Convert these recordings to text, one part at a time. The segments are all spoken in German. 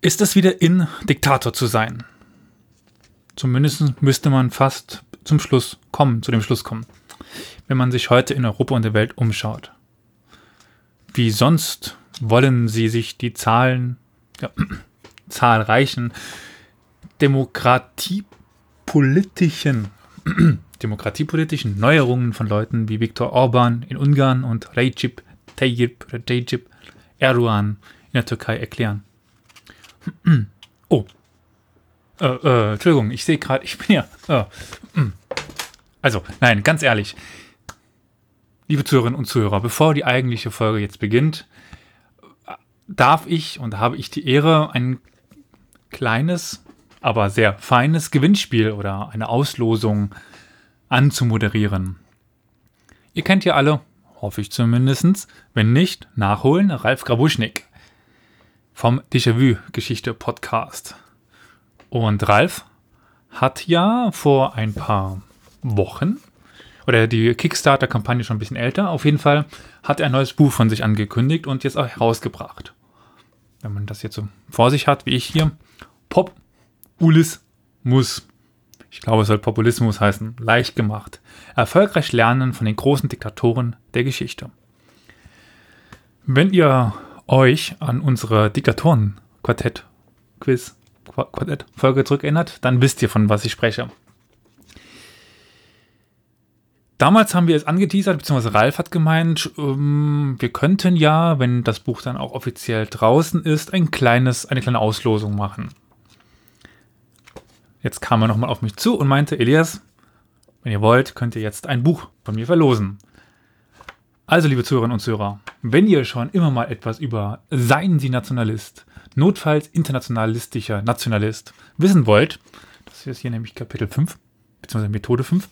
ist es wieder in, Diktator zu sein. Zumindest müsste man fast zum Schluss kommen, zu dem Schluss kommen, wenn man sich heute in Europa und der Welt umschaut. Wie sonst wollen sie sich die Zahlen, ja, zahlreichen demokratiepolitischen, demokratiepolitischen Neuerungen von Leuten wie Viktor Orban in Ungarn und Recep Tayyip, Recep Erdogan in der Türkei erklären. Oh. Äh, äh, Entschuldigung, ich sehe gerade, ich bin ja. Äh, mm. also, nein, ganz ehrlich. Liebe Zuhörerinnen und Zuhörer, bevor die eigentliche Folge jetzt beginnt, darf ich und habe ich die Ehre, ein kleines, aber sehr feines Gewinnspiel oder eine Auslosung anzumoderieren. Ihr kennt ja alle, hoffe ich zumindest, wenn nicht, nachholen, Ralf Grabuschnik vom Déjà-vu-Geschichte-Podcast. Und Ralf hat ja vor ein paar Wochen, oder die Kickstarter-Kampagne schon ein bisschen älter, auf jeden Fall hat er ein neues Buch von sich angekündigt und jetzt auch herausgebracht. Wenn man das jetzt so vor sich hat, wie ich hier, Pop Ulis muss. Ich glaube, es soll Populismus heißen. Leicht gemacht. Erfolgreich lernen von den großen Diktatoren der Geschichte. Wenn ihr euch an unsere Diktatoren-Quartett-Quiz, Quartett-Folge zurückerinnert, dann wisst ihr, von was ich spreche. Damals haben wir es angeteasert, beziehungsweise Ralf hat gemeint, ähm, wir könnten ja, wenn das Buch dann auch offiziell draußen ist, ein kleines, eine kleine Auslosung machen. Jetzt kam er nochmal auf mich zu und meinte, Elias, wenn ihr wollt, könnt ihr jetzt ein Buch von mir verlosen. Also, liebe Zuhörerinnen und Zuhörer, wenn ihr schon immer mal etwas über Seien Sie Nationalist, notfalls internationalistischer Nationalist wissen wollt, das ist hier nämlich Kapitel 5, beziehungsweise Methode 5,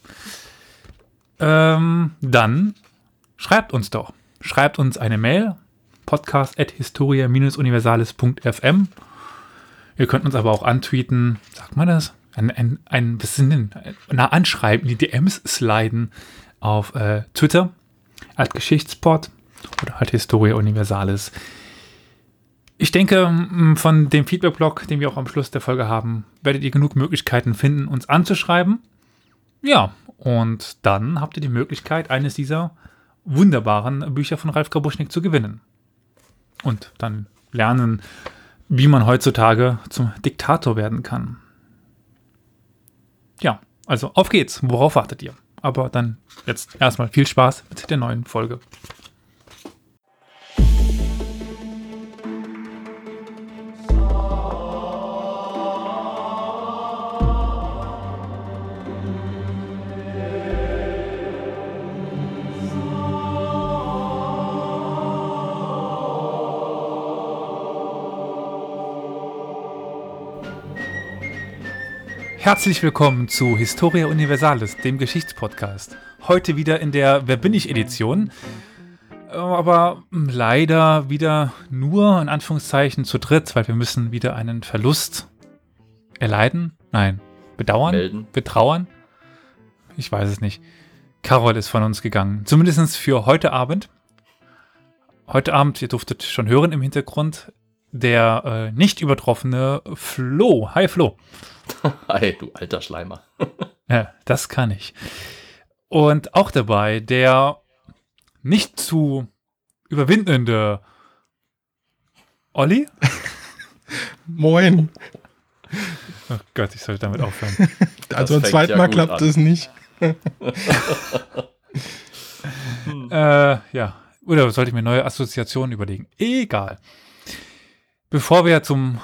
ähm, dann schreibt uns doch. Schreibt uns eine Mail, podcast.historia-universales.fm. Ihr könnt uns aber auch antweeten, sagt man das? Ein, ein, ein bisschen nah anschreiben, die DMs sliden auf äh, Twitter als Geschichtspot oder halt Historia Universalis. Ich denke, von dem Feedback-Blog, den wir auch am Schluss der Folge haben, werdet ihr genug Möglichkeiten finden, uns anzuschreiben. Ja, und dann habt ihr die Möglichkeit, eines dieser wunderbaren Bücher von Ralf Grabuschnik zu gewinnen. Und dann lernen, wie man heutzutage zum Diktator werden kann. Ja, also auf geht's. Worauf wartet ihr? Aber dann jetzt erstmal viel Spaß mit der neuen Folge. Herzlich willkommen zu Historia Universalis, dem Geschichtspodcast. Heute wieder in der Wer bin ich Edition, aber leider wieder nur in Anführungszeichen zu dritt, weil wir müssen wieder einen Verlust erleiden. Nein, bedauern, Melden. betrauern. Ich weiß es nicht. Carol ist von uns gegangen, zumindest für heute Abend. Heute Abend, ihr durftet schon hören im Hintergrund, der äh, nicht übertroffene Flo. Hi Flo. Hi, du alter Schleimer. ja, das kann ich. Und auch dabei der nicht zu überwindende Olli. Moin. Oh Gott, ich sollte damit aufhören. also ein zweites Mal klappt es nicht. äh, ja. Oder sollte ich mir neue Assoziationen überlegen? Egal. Bevor wir zum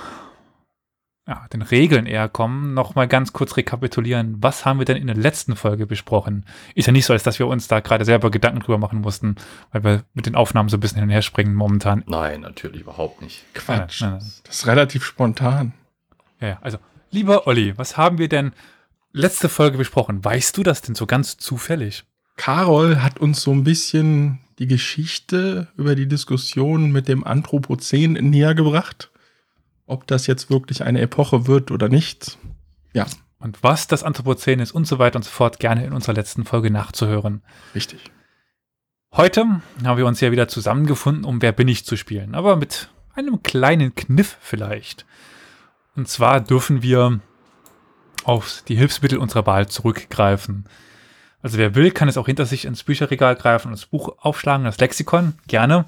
ja, den Regeln eher kommen, noch mal ganz kurz rekapitulieren. Was haben wir denn in der letzten Folge besprochen? Ist ja nicht so, als dass wir uns da gerade selber Gedanken drüber machen mussten, weil wir mit den Aufnahmen so ein bisschen hin und her springen momentan. Nein, natürlich überhaupt nicht. Quatsch. Ja, das ist relativ spontan. Ja, also, lieber Olli, was haben wir denn letzte Folge besprochen? Weißt du das denn so ganz zufällig? Carol hat uns so ein bisschen die Geschichte über die Diskussion mit dem Anthropozän näher gebracht ob das jetzt wirklich eine Epoche wird oder nicht. Ja. Und was das Anthropozän ist und so weiter und so fort, gerne in unserer letzten Folge nachzuhören. Richtig. Heute haben wir uns ja wieder zusammengefunden, um Wer bin ich zu spielen, aber mit einem kleinen Kniff vielleicht. Und zwar dürfen wir auf die Hilfsmittel unserer Wahl zurückgreifen. Also wer will, kann es auch hinter sich ins Bücherregal greifen und das Buch aufschlagen, das Lexikon, gerne.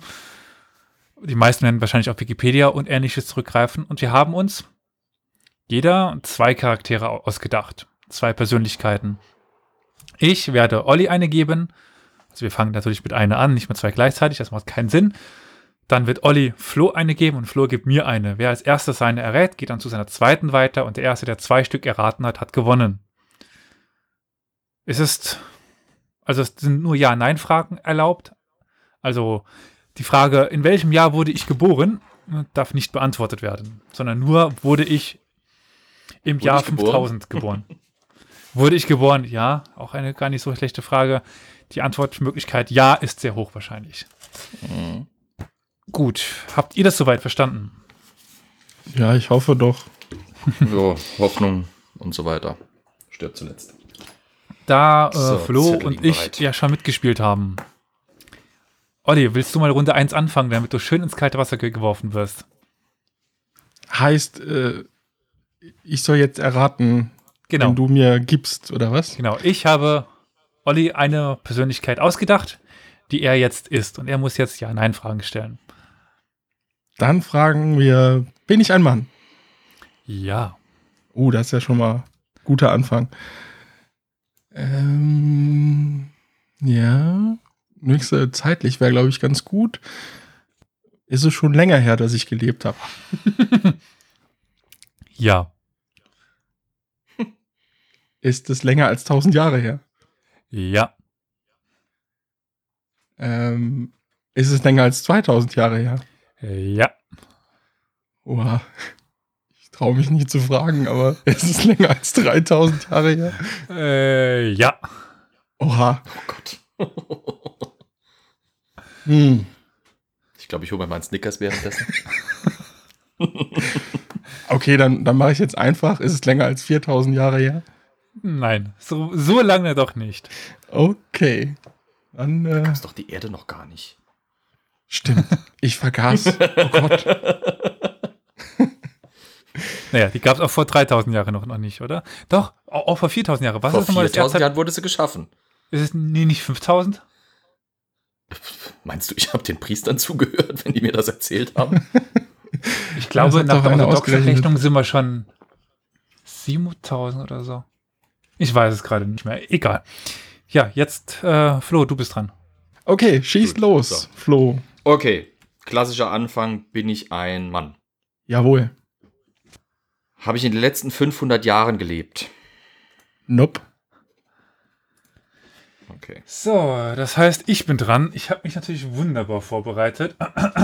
Die meisten werden wahrscheinlich auf Wikipedia und ähnliches zurückgreifen. Und wir haben uns jeder zwei Charaktere ausgedacht. Zwei Persönlichkeiten. Ich werde Olli eine geben. Also wir fangen natürlich mit einer an, nicht mit zwei gleichzeitig, das macht keinen Sinn. Dann wird Olli Flo eine geben und Flo gibt mir eine. Wer als erstes seine errät, geht dann zu seiner zweiten weiter und der erste, der zwei Stück erraten hat, hat gewonnen. Es ist, also es sind nur Ja-Nein-Fragen erlaubt. Also die Frage, in welchem Jahr wurde ich geboren, darf nicht beantwortet werden, sondern nur wurde ich im Wurde Jahr ich geboren? 5000 geboren. wurde ich geboren? Ja, auch eine gar nicht so schlechte Frage. Die Antwortmöglichkeit Ja ist sehr hoch wahrscheinlich. Mhm. Gut, habt ihr das soweit verstanden? Ja, ich hoffe doch. So, Hoffnung und so weiter. Stirbt zuletzt. Da äh, So, Flo und ich bereit. ja schon mitgespielt haben. Olli, willst du mal Runde 1 anfangen, damit du schön ins kalte Wasser ge- geworfen wirst? Heißt, äh, ich soll jetzt erraten, Genau. wenn du mir gibst, oder was? Genau, ich habe Olli eine Persönlichkeit ausgedacht, die er jetzt ist. Und er muss jetzt Ja-Nein-Fragen stellen. Dann fragen wir, bin ich ein Mann? Ja. Oh, das ist ja schon mal ein guter Anfang. Ähm, ja, nächste zeitlich wäre, glaube ich, ganz gut. Ist es schon länger her, dass ich gelebt habe? Ja. Ist es länger als 1000 Jahre her? Ja. Ähm, ist es länger als 2000 Jahre her? Ja. Oha. Traue mich nicht zu fragen, aber ist es länger als 3000 Jahre her? Äh, ja. Oha. Oh Gott. Hm. Ich glaube, ich hole mir mal einen Snickers währenddessen. Okay, dann, dann mache ich jetzt einfach. Ist es länger als 4000 Jahre her? Nein, so, so lange doch nicht. Okay. Dann, äh, ist doch die Erde noch gar nicht. stimmt. Ich vergaß. Oh Gott. Naja, die gab es auch vor 3000 Jahren noch, noch nicht, oder? Doch, auch, auch vor 4000 Jahren. Was Vor ist nochmal das 4000 Jahrzeit? Jahren wurde sie geschaffen. Ist es nee, nicht 5000? Meinst du, ich habe den Priestern zugehört, wenn die mir das erzählt haben? Ich glaube, nach der einer orthodoxen. Rechnung sind wir schon 7000 oder so. Ich weiß es gerade nicht mehr. Egal. Ja, jetzt, äh, Flo, du bist dran. Okay, schieß Gut, los, so. Flo. Okay, klassischer Anfang, bin ich ein Mann. Jawohl. Habe ich in den letzten 500 Jahren gelebt? Nope. Okay. So, das heißt, ich bin dran. Ich habe mich natürlich wunderbar vorbereitet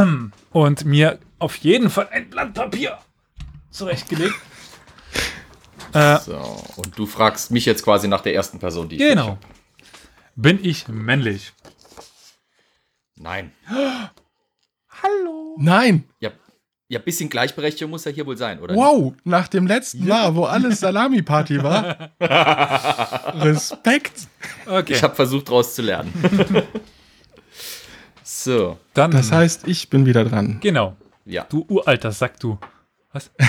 und mir auf jeden Fall ein Blatt Papier zurechtgelegt. äh, So, und du fragst mich jetzt quasi nach der ersten Person, die ich genau. hab. Bin ich männlich? Nein. Hallo. Nein. Ja, ja, bisschen Gleichberechtigung muss ja hier wohl sein, oder? Wow, nach dem letzten Mal, wo alles Salami-Party war. Respekt. Okay, Ich habe versucht, daraus zu lernen. so, dann. Das heißt, ich bin wieder dran. genau. ja. Du uralter Sack, du. Was?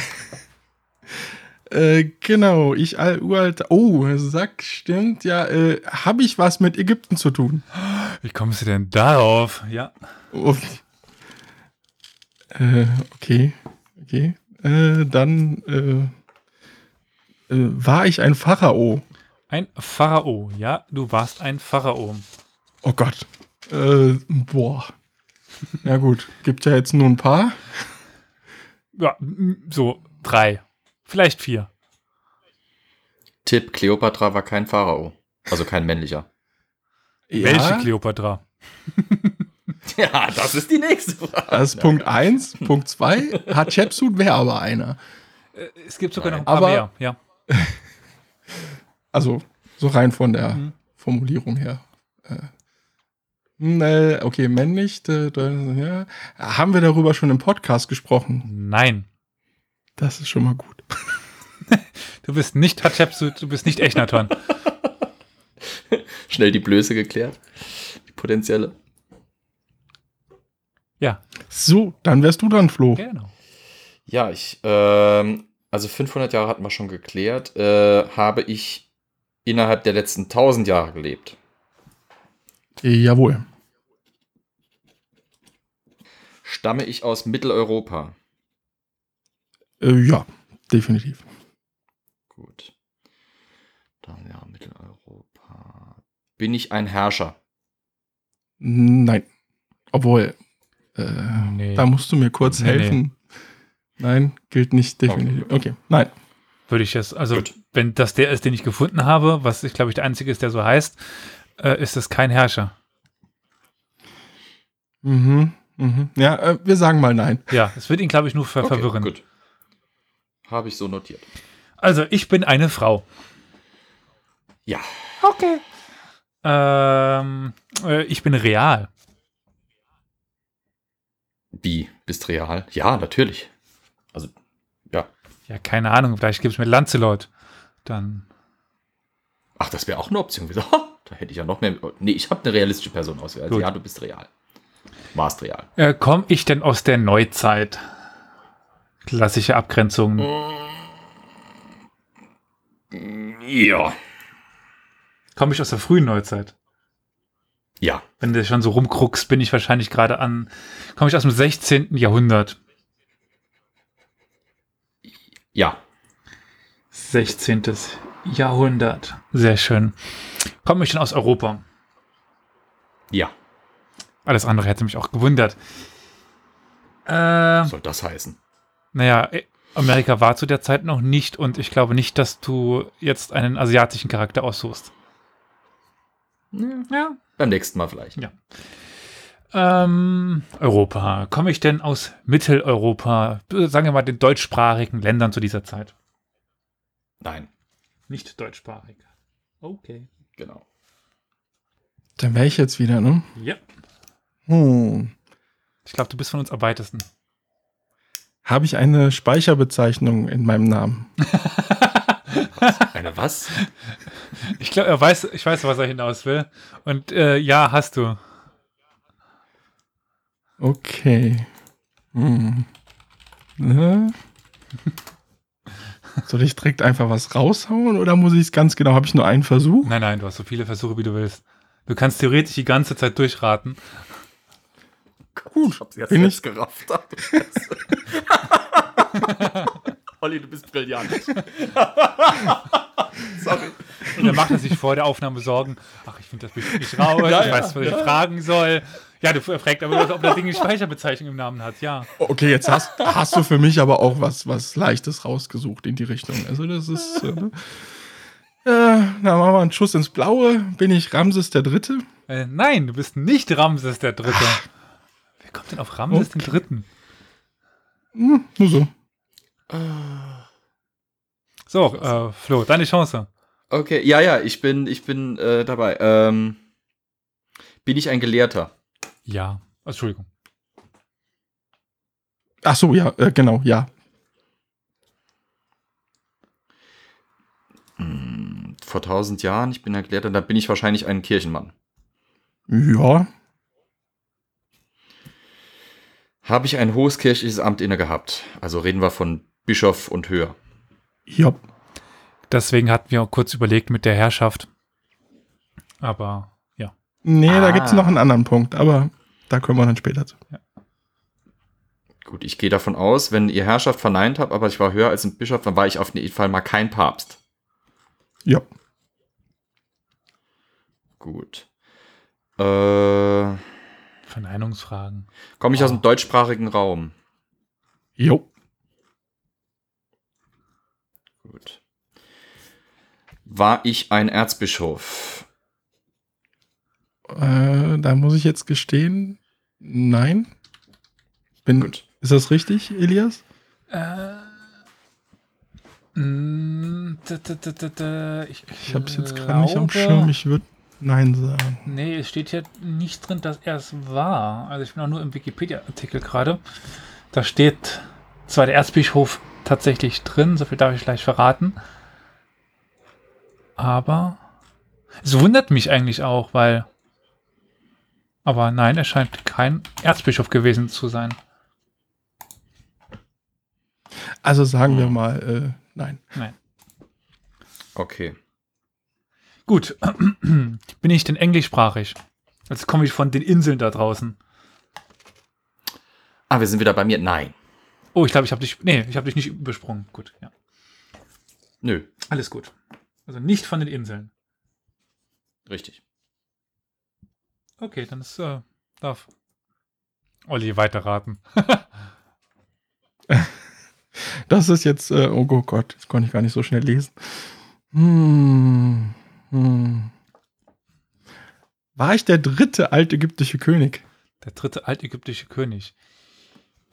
Äh, genau, ich all uralt. Oh, Sack, stimmt. Ja, äh, habe ich was mit Ägypten zu tun? Wie kommst du denn darauf? Ja. Oh. Äh, okay, okay. Äh, dann äh, äh, war ich ein Pharao. Ein Pharao. Ja, du warst ein Pharao. Oh Gott. Äh, boah. Ja gut, gibt ja jetzt nur ein paar. Ja, so drei. Vielleicht vier. Tipp, Kleopatra war kein Pharao. Also kein männlicher. Welche Kleopatra? Ja, das ist die nächste Frage. Das ist Punkt 1. Punkt 2. Hatschepsut wäre aber einer. Äh, Es gibt sogar Nein. noch ein paar Aber- mehr. Ja. Also, so rein von der Mhm. Formulierung her. Äh, okay, männlich. Da- ja. Haben wir darüber schon im Podcast gesprochen? Nein. Das ist schon mal gut. Du bist nicht Hatschepsut, du bist nicht Echnaton. Schnell die Blöße geklärt. Die potenzielle. So, dann wärst du dran, Flo. Genau. Ja, ich, ähm, also 500 Jahre hatten wir schon geklärt, äh, habe ich innerhalb der letzten 1000 Jahre gelebt. Jawohl. Stamme ich aus Mitteleuropa? Äh, ja, definitiv. Gut. Dann ja, Mitteleuropa. Bin ich ein Herrscher? Nein. Obwohl, äh, Nee. da musst du mir kurz Nee, helfen. Nein, gilt nicht definitiv. Okay. Okay, nein. Würde ich jetzt, also Gut. wenn das der ist, den ich gefunden habe, was ich glaube ich der einzige ist, der so heißt, äh, ist es kein Herrscher. Mhm, mhm. Ja, äh, wir sagen mal nein. Ja, es wird ihn glaube ich nur ver Okay, verwirren. Gut. Habe ich so notiert. Also ich bin eine Frau. Ja. Okay. Ähm, äh, ich bin real. Wie? Bist real? Ja, natürlich. Also, ja. Ja, keine Ahnung, vielleicht gibt es mit Lancelot. Dann. Ach, das wäre auch eine Option. Da hätte ich ja noch mehr. Nee, ich habe eine realistische Person ausgewählt. Gut. Ja, du bist real. Warst real. Äh, Komme ich denn aus der Neuzeit? Klassische Abgrenzung. Ja. Komme ich aus der frühen Neuzeit? Ja. Wenn du schon so rumkruckst, bin ich wahrscheinlich gerade an. Komme ich aus dem 16. Jahrhundert? Ja. 16. Jahrhundert. Sehr schön. Komme ich denn aus Europa? Ja. Alles andere hätte mich auch gewundert. Äh, Was soll das heißen? naja, äh, Amerika war zu der Zeit noch nicht und ich glaube nicht, dass du jetzt einen asiatischen Charakter aussuchst. Ja. Beim nächsten Mal vielleicht. Ja. Ähm, Europa. Komme ich denn aus Mitteleuropa? Sagen wir mal den deutschsprachigen Ländern zu dieser Zeit. Nein. Nicht deutschsprachig. Okay. Genau. Dann wäre ich jetzt wieder, ne? Ja. Hm. Ich glaube, du bist von uns am weitesten. Habe ich eine Speicherbezeichnung in meinem Namen? Eine was? Ich glaube, er weiß, ich weiß, was er hinaus will. Und äh, ja, hast du. Okay. Hm. Ne? Soll ich direkt einfach was raushauen oder muss ich es ganz genau? Habe ich nur einen Versuch? Nein, nein, du hast so viele Versuche, wie du willst. Du kannst theoretisch die ganze Zeit durchraten. Gut. Ich hab's jetzt Bin selbst gerafft. Ach. Olli, du bist brillant. Sorry. Und dann macht er sich vor der Aufnahme Sorgen. Ach, ich finde das bestimmt nicht raus. Ja, ich ja, weiß, was ich ja. fragen soll. Ja, du fragst aber, ob das Ding eine Speicherbezeichnung im Namen hat. Ja. Okay, jetzt hast, hast du für mich aber auch was, was Leichtes rausgesucht in die Richtung. Also das ist. Äh, äh, dann machen wir einen Schuss ins Blaue. Bin ich Ramses der Dritte? Äh, nein, du bist nicht Ramses der Dritte. Wer kommt denn auf Ramses den Okay. Dritten? Hm, nur so. So, äh, Flo, deine Chance. Okay, ja, ja, ich bin, ich bin äh, dabei. Ähm, bin ich ein Gelehrter? Ja. Entschuldigung. Ach so, ja, äh, genau, ja. Hm, vor tausend Jahren, ich bin ein Gelehrter, da bin ich wahrscheinlich ein Kirchenmann. Ja. Habe ich ein hohes kirchliches Amt inne gehabt? Also reden wir von Bischof und höher. Ja. Deswegen hatten wir auch kurz überlegt mit der Herrschaft. Aber ja. Nee, da Ah. gibt es noch einen anderen Punkt, aber da kommen wir dann später zu. Gut, ich gehe davon aus, wenn ihr Herrschaft verneint habt, aber ich war höher als ein Bischof, dann war ich auf jeden Fall mal kein Papst. Ja. Gut. Äh, Verneinungsfragen. Komme ich aus Oh. dem deutschsprachigen Raum? Jo. Gut. War ich ein Erzbischof? Äh, da muss ich jetzt gestehen, nein. Bin, Gut. Ist das richtig, Elias? Äh, mm, ich Ich habe es jetzt gerade nicht am Schirm. Ich würde nein sagen. Nee, es steht hier nicht drin, dass er es war. Also ich bin auch nur im Wikipedia-Artikel gerade. Da steht zwar der Erzbischof tatsächlich drin. So viel darf ich gleich verraten. Aber es wundert mich eigentlich auch, weil. Aber nein, er scheint kein Erzbischof gewesen zu sein. Also sagen wir mal, äh, nein. Nein. Okay. Gut. Bin ich denn englischsprachig? Jetzt komme ich von den Inseln da draußen. Ah, wir sind wieder bei mir. Nein. Oh, ich glaube, ich habe dich. Nee, ich habe dich nicht übersprungen. Gut, ja. Nö. Alles gut. Also nicht von den Inseln. Richtig. Okay, dann ist, äh, darf Olli weiterraten. Das ist jetzt, äh, oh Gott, das konnte ich gar nicht so schnell lesen. Hm, hm. War ich der dritte altägyptische König? Der dritte altägyptische König.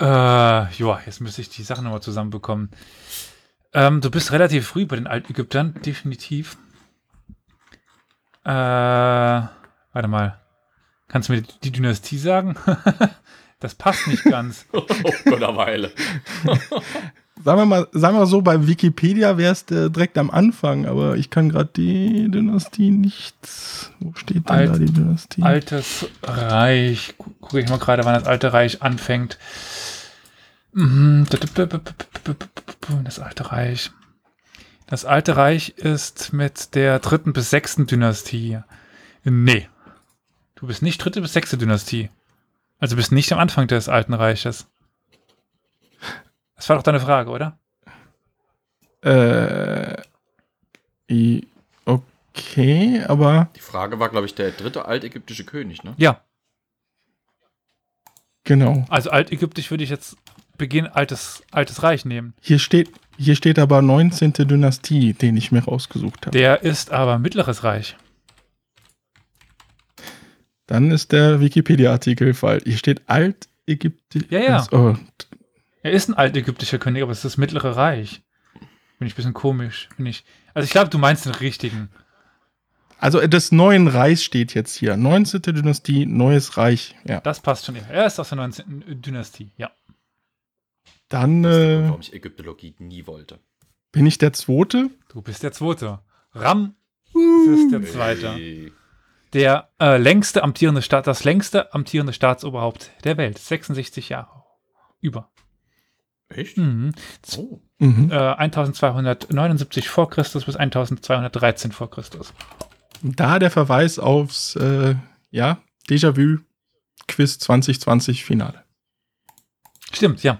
Äh, ja, jetzt müsste ich die Sachen nochmal zusammenbekommen. Ähm, du bist relativ früh bei den Altägyptern, definitiv. Äh, warte mal. Kannst du mir die Dynastie sagen? das passt nicht ganz. oh, Gotterweile. Sagen wir mal, sagen wir so, bei Wikipedia wäre es äh, direkt am Anfang, aber ich kann gerade die Dynastie nicht. Wo steht denn Alt- da die Dynastie? Altes Reich. Gu- Gucke ich mal gerade, wann das Alte Reich anfängt. Das Alte Reich. Das Alte Reich ist mit der dritten bis sechsten Dynastie. Nee. Du bist nicht dritte bis sechste Dynastie. Also bist nicht am Anfang des Alten Reiches. Das war doch deine Frage, oder? Äh, okay, aber Die Frage war, glaube ich, der dritte altägyptische König, ne? Ja. genau. Also altägyptisch würde ich jetzt Beginn Altes, Altes Reich nehmen. Hier steht, hier steht aber 19. Dynastie, den ich mir rausgesucht habe. Der ist aber Mittleres Reich. Dann ist der Wikipedia-Artikel falsch. Hier steht Altägyptisch. Ja, ja. Oh, Er ist ein altägyptischer König, aber es ist das Mittlere Reich. Bin ich ein bisschen komisch. Bin ich. Also ich glaube, du meinst den richtigen. also des neuen Reichs steht jetzt hier. 19. Dynastie, neues Reich. Ja. Das passt schon. Er ist aus der 19. Dynastie. Ja. Dann Das ist der Grund, äh, warum ich Ägyptologie nie wollte. bin ich der Zweite. Du bist der Zweite. Ram ist der Zweite. Hey. Der äh, längste amtierende Staat, das längste amtierende Staatsoberhaupt der Welt. 66 Jahre. Über. Echt? Mhm. Oh. Mhm. Äh, 1279 vor Christus bis 1213 vor Christus. Da der Verweis aufs äh, ja, Déjà-vu Quiz 2020 Finale. Stimmt, ja.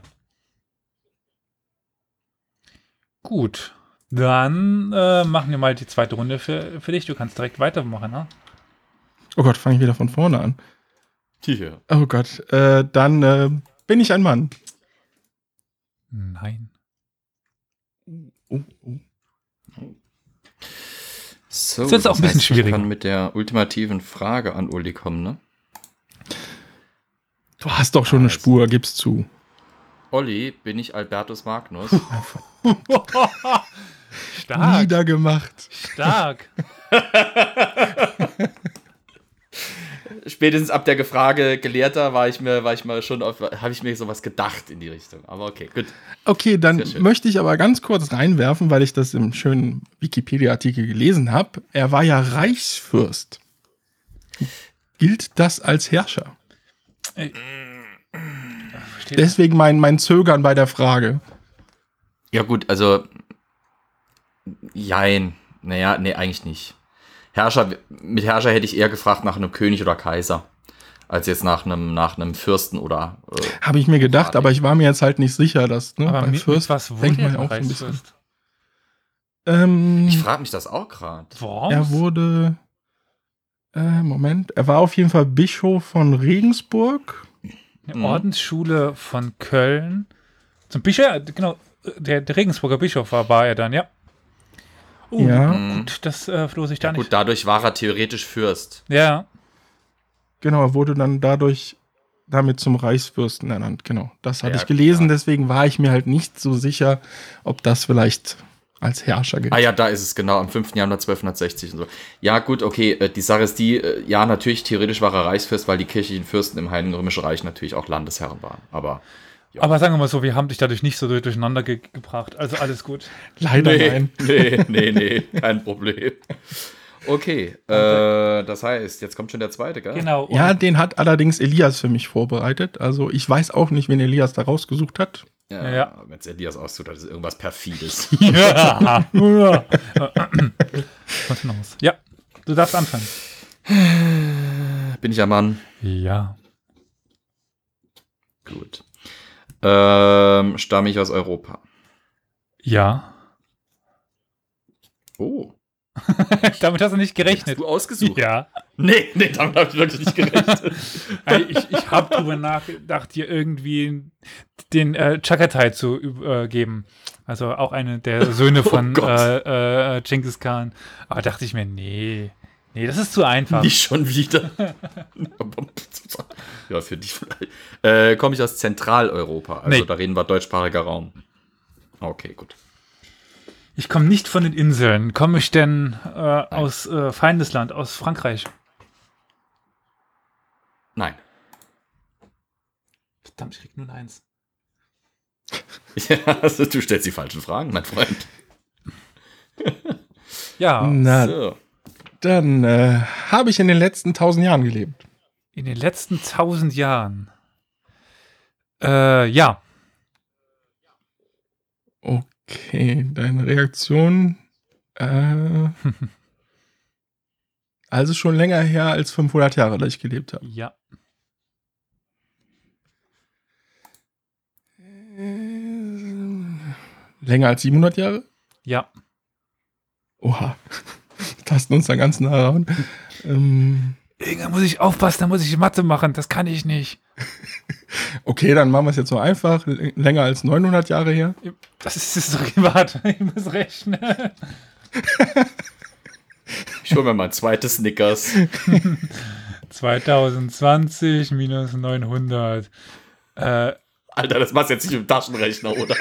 Gut. Dann äh, machen wir mal die zweite Runde für, für dich. Du kannst direkt weitermachen, ne? Oh Gott, fange ich wieder von vorne an. Hier. Oh Gott, äh, dann äh, bin ich ein Mann. Nein. Oh, oh. So, Das ist jetzt auch ein bisschen heißt, schwieriger. Ich kann mit der ultimativen Frage an Uli kommen, ne? Du hast doch schon eine Also. Spur, gib's zu. Olli, bin ich Albertus Magnus? Stark, Niedergemacht. stark. Spätestens ab der Frage Gelehrter war ich mir, war ich mal schon auf, habe ich mir sowas gedacht in die Richtung. Aber okay, gut. Okay, dann möchte ich aber ganz kurz reinwerfen, weil ich das im schönen Wikipedia-Artikel gelesen habe. Er war ja Reichsfürst. Gilt das als Herrscher? Versteht Deswegen mein, mein Zögern bei der Frage. Ja, gut, also. Jein. Naja, nee, eigentlich nicht. Herrscher, mit Herrscher hätte ich eher gefragt nach einem König oder Kaiser. Als jetzt nach einem, nach einem Fürsten oder. Äh, Habe ich mir gedacht, aber ich war mir jetzt halt nicht sicher, dass ne, Aber bei mit, mit Fürst was wurde denkt man denn auch so ein bisschen. Ähm, ich frage mich das auch gerade. Worms? er wurde. Äh, Moment. Er war auf jeden Fall Bischof von Regensburg. Eine Mhm. Ordensschule von Köln. Zum Bischof, ja, genau, der, der Regensburger Bischof war, war er dann, ja. Oh, Ja. gut, das äh, floß ich da Ja, nicht. gut, dadurch war er theoretisch Fürst. Ja, Genau, er wurde dann dadurch damit zum Reichsfürsten ernannt. Genau, das hatte Ja, ich gelesen, klar. deswegen war ich mir halt nicht so sicher, ob das vielleicht als Herrscher gilt. Ah ja, da ist es genau, am 5. Januar 1260 und so. Ja, gut, okay, äh, die Sache ist die, äh, ja, natürlich, theoretisch war er Reichsfürst, weil die kirchlichen Fürsten im Heiligen Römischen Reich natürlich auch Landesherren waren. Aber aber sagen wir mal so, wir haben dich dadurch nicht so durch- durcheinander ge gebracht. Also alles gut. Leider nein. nee, nee, nee, kein Problem. Okay, äh, das heißt, jetzt kommt schon der zweite, gell? Genau. Ja, den hat allerdings Elias für mich vorbereitet. Also ich weiß auch nicht, wen Elias da rausgesucht hat. Ja, Ja. Wenn es Elias austut, das ist irgendwas perfides. Ja. ja. Ja, du darfst anfangen. Bin ich ein Mann? Ja. Gut. Ähm, stamme ich aus Europa? Ja. Oh. Damit hast du nicht gerechnet. Du ausgesucht? Ja. Nee, nee, damit habe ich wirklich nicht gerechnet. Also ich ich habe drüber nachgedacht, dir irgendwie den äh, Chagatai zu äh, geben. Also auch eine der Söhne Oh von Gott. äh, äh, Genghis Khan. Aber dachte ich mir, nee. Nee, das ist zu einfach. Nicht schon wieder. ja, für dich vielleicht. Äh, Komme ich aus Zentraleuropa? Also Nee. da reden wir deutschsprachiger Raum. Okay, gut. Ich komme nicht von den Inseln. Komme ich denn äh, aus äh, Feindesland, aus Frankreich? Nein. Verdammt, ich krieg nur eins. Ja, also, du stellst die falschen Fragen, mein Freund. Ja, Na, So. Dann äh, habe ich in den letzten tausend Jahren gelebt. in den letzten tausend Jahren. Äh, ja. Okay, deine Reaktion. Äh, also schon länger her als 500 Jahre, dass ich gelebt habe. Ja. Länger als 700 Jahre? Ja. Oha. Tasten uns da ganz nah ran. Ähm, Irgendwann muss ich aufpassen, da muss ich Mathe machen. Das kann ich nicht. okay, dann machen wir es jetzt so einfach. Länger als 900 Jahre her. Das ist, das privat. Ich muss rechnen. Ich hole mir mal ein zweites Snickers. 2020 minus 900. Äh, Alter, das machst du jetzt nicht mit dem Taschenrechner, oder?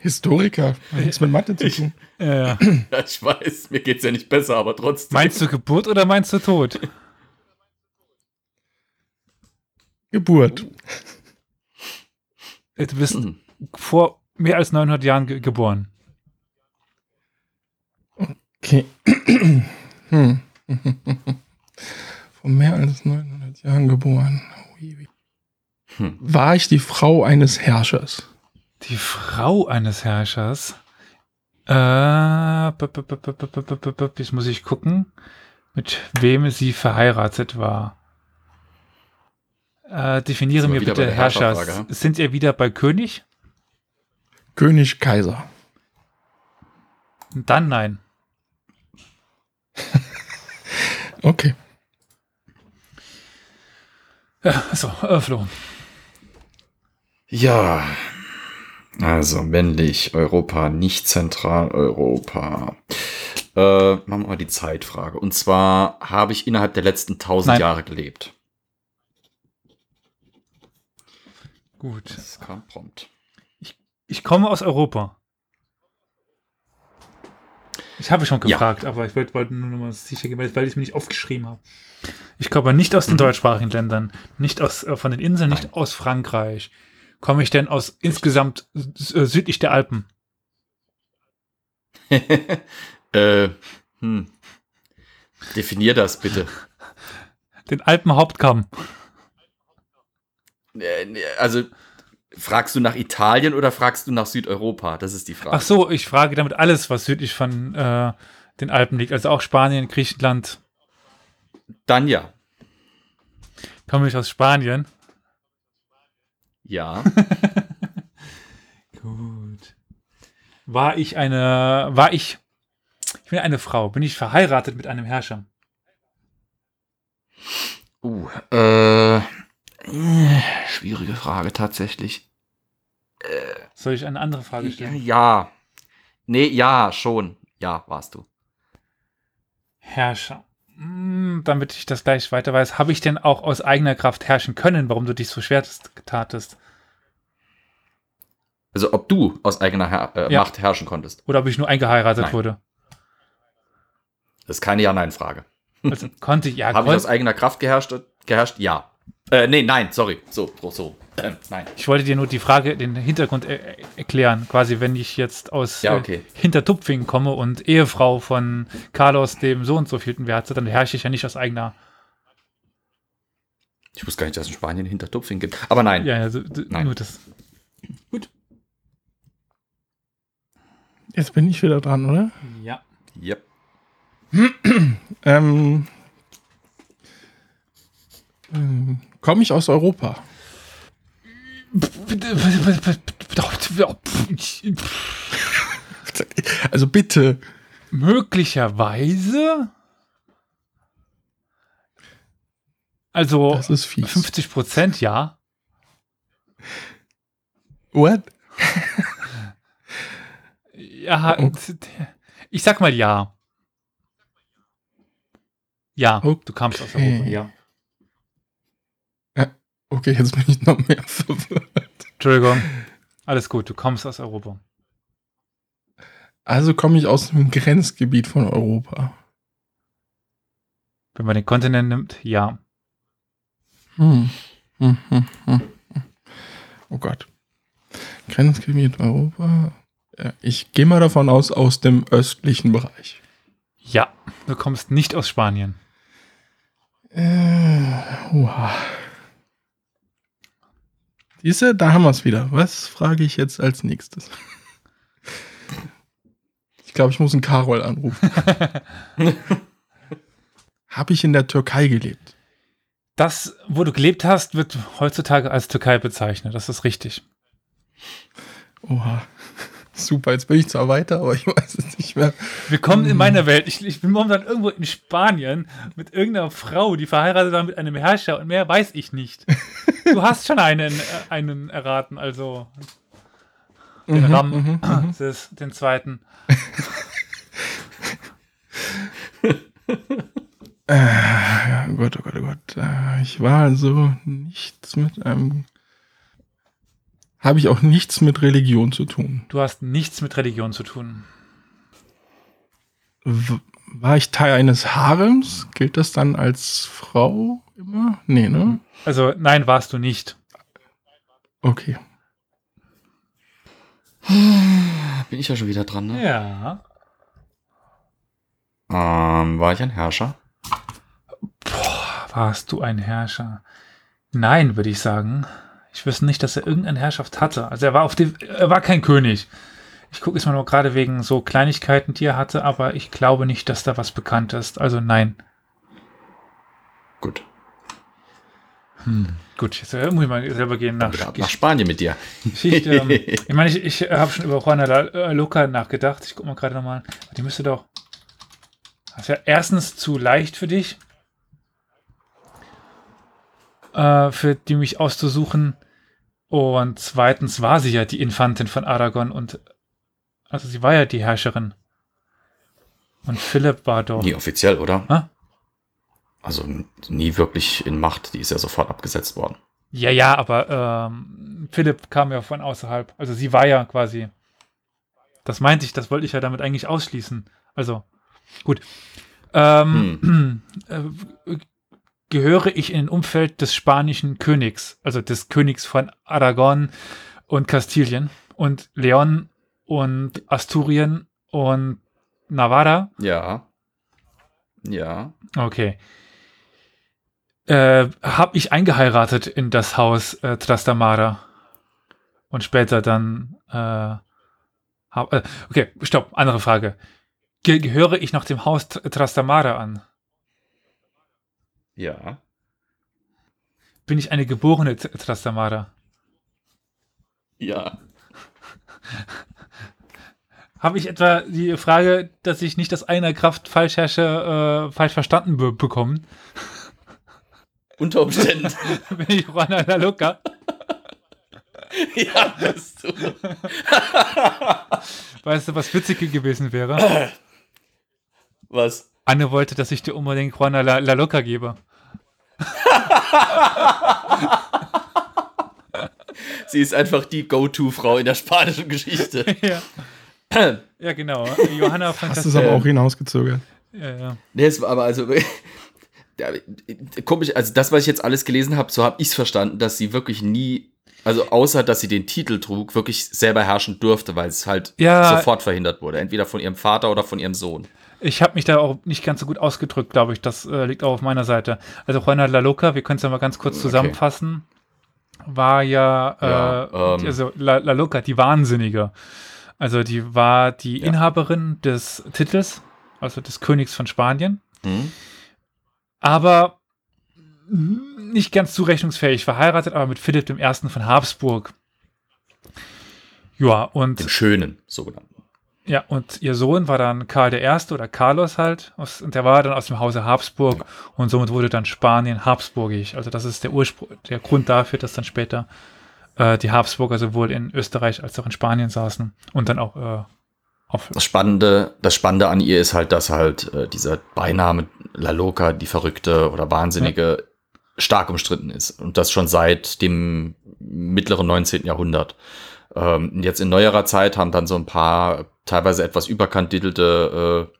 Historiker. Hat nichts mit Mathe zu tun. äh, Ja, ich weiß, mir geht's ja nicht besser, aber trotzdem. meinst du Geburt oder meinst du Tod? Geburt. Du bist Hm. vor mehr als 900 Jahren ge geboren. Okay. hm. Vor mehr als 900 Jahren geboren. Ui. Hm. War ich die Frau eines Herrschers? die Frau eines Herrschers. Äh, jetzt muss ich gucken, mit wem sie verheiratet war. Äh, definiere mir bitte Herrscher. Sind ihr wieder bei König? König Kaiser. Dann nein. okay. Ja, so, äh, Flo. Ja, also männlich, Europa, nicht Zentraleuropa. Äh, machen wir mal die Zeitfrage. Und zwar habe ich innerhalb der letzten tausend Nein. Jahre gelebt. Gut. Das kam prompt. Ich komme aus Europa. Ich habe schon Ja. gefragt, aber ich wollte nur noch mal sicher gehen, weil ich es mir nicht aufgeschrieben habe. Ich komme nicht aus den Mhm. deutschsprachigen Ländern, nicht aus äh, von den Inseln, nicht aus Frankreich. Komme ich denn aus insgesamt äh, südlich der Alpen? äh, hm. Definier das bitte. Den Alpenhauptkamm. Äh, nee, Also, fragst du nach Italien oder fragst du nach Südeuropa? Das ist die Frage. Ach so, ich frage damit alles, was südlich von äh, den Alpen liegt, also auch Spanien, Griechenland. Dann ja. Komme ich aus Spanien? Ja. Gut. War ich eine, war ich, ich bin eine Frau, bin ich verheiratet mit einem Herrscher? Uh, äh, äh, schwierige Frage tatsächlich. Soll ich eine andere Frage stellen? Ja. Nee, ja, schon. Ja, warst du. Herrscher. Hm, damit ich das gleich weiter weiß, habe ich denn auch aus eigener Kraft herrschen können, warum du dich so schwer tatest? Also, ob du aus eigener Her äh, Ja. Macht herrschen konntest. Oder ob ich nur eingeheiratet Nein. wurde? Das ist keine Ja-Nein-Frage. Also konnte ich, ja, Habe ich aus eigener Kraft geherrscht? Geherrscht? Ja. Äh, nee, nein, sorry. So, so, nein. ich wollte dir nur die Frage, den Hintergrund er er- erklären. Quasi, wenn ich jetzt aus Ja, äh, okay. Hintertupfingen komme und Ehefrau von Carlos dem so und so vielten Werte, dann herrsche ich ja nicht aus eigener Ich wusste gar nicht, dass es in Spanien Hintertupfing gibt. Aber nein. Ja, also, Nein. nur das. Jetzt bin ich wieder dran, oder? Ja. Yep. Ähm, ähm, Komme ich aus Europa? Also bitte. Möglicherweise. Also Das ist fies. 50 Prozent ja. What? Ja, Oh. ich sag mal ja. Ja, Okay. du kamst aus Europa, ja. Okay, jetzt bin ich noch mehr verwirrt. Entschuldigung. Alles gut, du kommst aus Europa. Also komme ich aus dem Grenzgebiet von Europa. Wenn man den Kontinent nimmt, ja. Hm. Hm, hm, hm. Oh Gott. Grenzgebiet Europa. Ja, Ich gehe mal davon aus, aus dem östlichen Bereich. Ja, du kommst nicht aus Spanien. Äh, uha. Siehste, da haben wir es wieder. Was frage ich jetzt als nächstes? Ich glaube, ich muss einen Karol anrufen. Habe ich in der Türkei gelebt? Das, wo du gelebt hast, wird heutzutage als Türkei bezeichnet. Das ist richtig. Oha. Super, jetzt bin ich zwar weiter, aber ich weiß es nicht mehr. Willkommen in meiner Welt. Ich, ich bin momentan irgendwo in Spanien mit irgendeiner Frau, die verheiratet war mit einem Herrscher und mehr weiß ich nicht. Du hast schon einen, äh, einen erraten, also den Mhm, Ram, mhm, mhm. den zweiten. Äh, ja, oh Gott, oh Gott, oh Gott. Äh, Ich war also nichts mit einem. Habe ich auch nichts mit Religion zu tun. Du hast nichts mit Religion zu tun. W war ich Teil eines Harems? Gilt das dann als Frau immer? Nee, ne? Also nein, warst du nicht. Okay. Bin ich ja schon wieder dran, ne? Ja. Ähm, war ich ein Herrscher? Warst du ein Herrscher? Nein, würde ich sagen. Ich wüsste nicht, dass er irgendeine Herrschaft hatte. Also er war auf dem, er war kein König. Ich gucke jetzt mal nur gerade wegen so Kleinigkeiten, die er hatte, aber ich glaube nicht, dass da was bekannt ist. Also nein. Gut. Gut, jetzt äh, muss ich mal selber gehen nach nach Spanien mit dir. Geschichte. ähm, ich meine, ich, ich habe schon über Juana La- äh, Loca nachgedacht. Ich gucke mal gerade nochmal. Die müsste doch. Das ist ja erstens zu leicht für dich. Äh, für die mich auszusuchen. Und zweitens war sie ja die Infantin von Aragon und also sie war ja die Herrscherin. Und Philipp war doch. Nie offiziell, oder? Hä? Also nie wirklich in Macht. Die ist ja sofort abgesetzt worden. Ja, ja, aber ähm, Philipp kam ja von außerhalb. Also sie war ja quasi. Das meinte ich, das wollte ich ja damit eigentlich ausschließen. Also, gut. Ähm, äh, gehöre ich in den Umfeld des spanischen Königs, also des Königs von Aragon und Kastilien und Leon und Asturien und Navarra. Ja. Ja. Okay. Äh, habe ich eingeheiratet in das Haus äh, Trastamara und später dann äh, hab, äh, okay, stopp, andere Frage. Ge gehöre ich noch dem Haus Tr- Trastamara an? Ja. Bin ich eine geborene Tr- Trastamara? Ja. Habe ich etwa die Frage, dass ich nicht aus einer Kraft falsch herrsche, äh, falsch verstanden be bekommen? Unter Umständen. Bin ich Juana La Loca? ja, bist du. Weißt du, was witzig gewesen wäre? Was? Anne wollte, dass ich dir unbedingt Juana La, La Loca gebe. Sie ist einfach die Go-To-Frau in der spanischen Geschichte. ja. ja, genau. Johanna von Hast du es aber auch hinausgezögert? Ja, ja. Nee, es war aber also. Komisch, also das, was ich jetzt alles gelesen habe, so habe ich es verstanden, dass sie wirklich nie, also außer dass sie den Titel trug, wirklich selber herrschen durfte, weil es halt Ja. sofort verhindert wurde. Entweder von ihrem Vater oder von ihrem Sohn. Ich habe mich da auch nicht ganz so gut ausgedrückt, glaube ich. Das äh, liegt auch auf meiner Seite. Also Juana La Loca, wir können es ja mal ganz kurz Okay. zusammenfassen, war ja, Ja, äh, ähm. also La, Loca, die Wahnsinnige. Also die war die Ja. Inhaberin des Titels, also des Königs von Spanien, Hm? aber nicht ganz zurechnungsfähig, verheiratet, aber mit Philipp I. von Habsburg. Ja, und Den schönen, sogenannten. Ja, und ihr Sohn war dann Karl I. oder Carlos halt. Aus, und der war dann aus dem Hause Habsburg und somit wurde dann Spanien habsburgisch. Also das ist der Ursprung, der Grund dafür, dass dann später äh, die Habsburger sowohl in Österreich als auch in Spanien saßen und dann auch äh, auf. Das Spannende, das Spannende an ihr ist halt, dass halt äh, dieser Beiname La Loca, die Verrückte oder Wahnsinnige, stark umstritten ist. Und das schon seit dem mittleren 19. Jahrhundert. Ähm, jetzt in neuerer Zeit haben dann so ein paar teilweise etwas überkandidelte äh,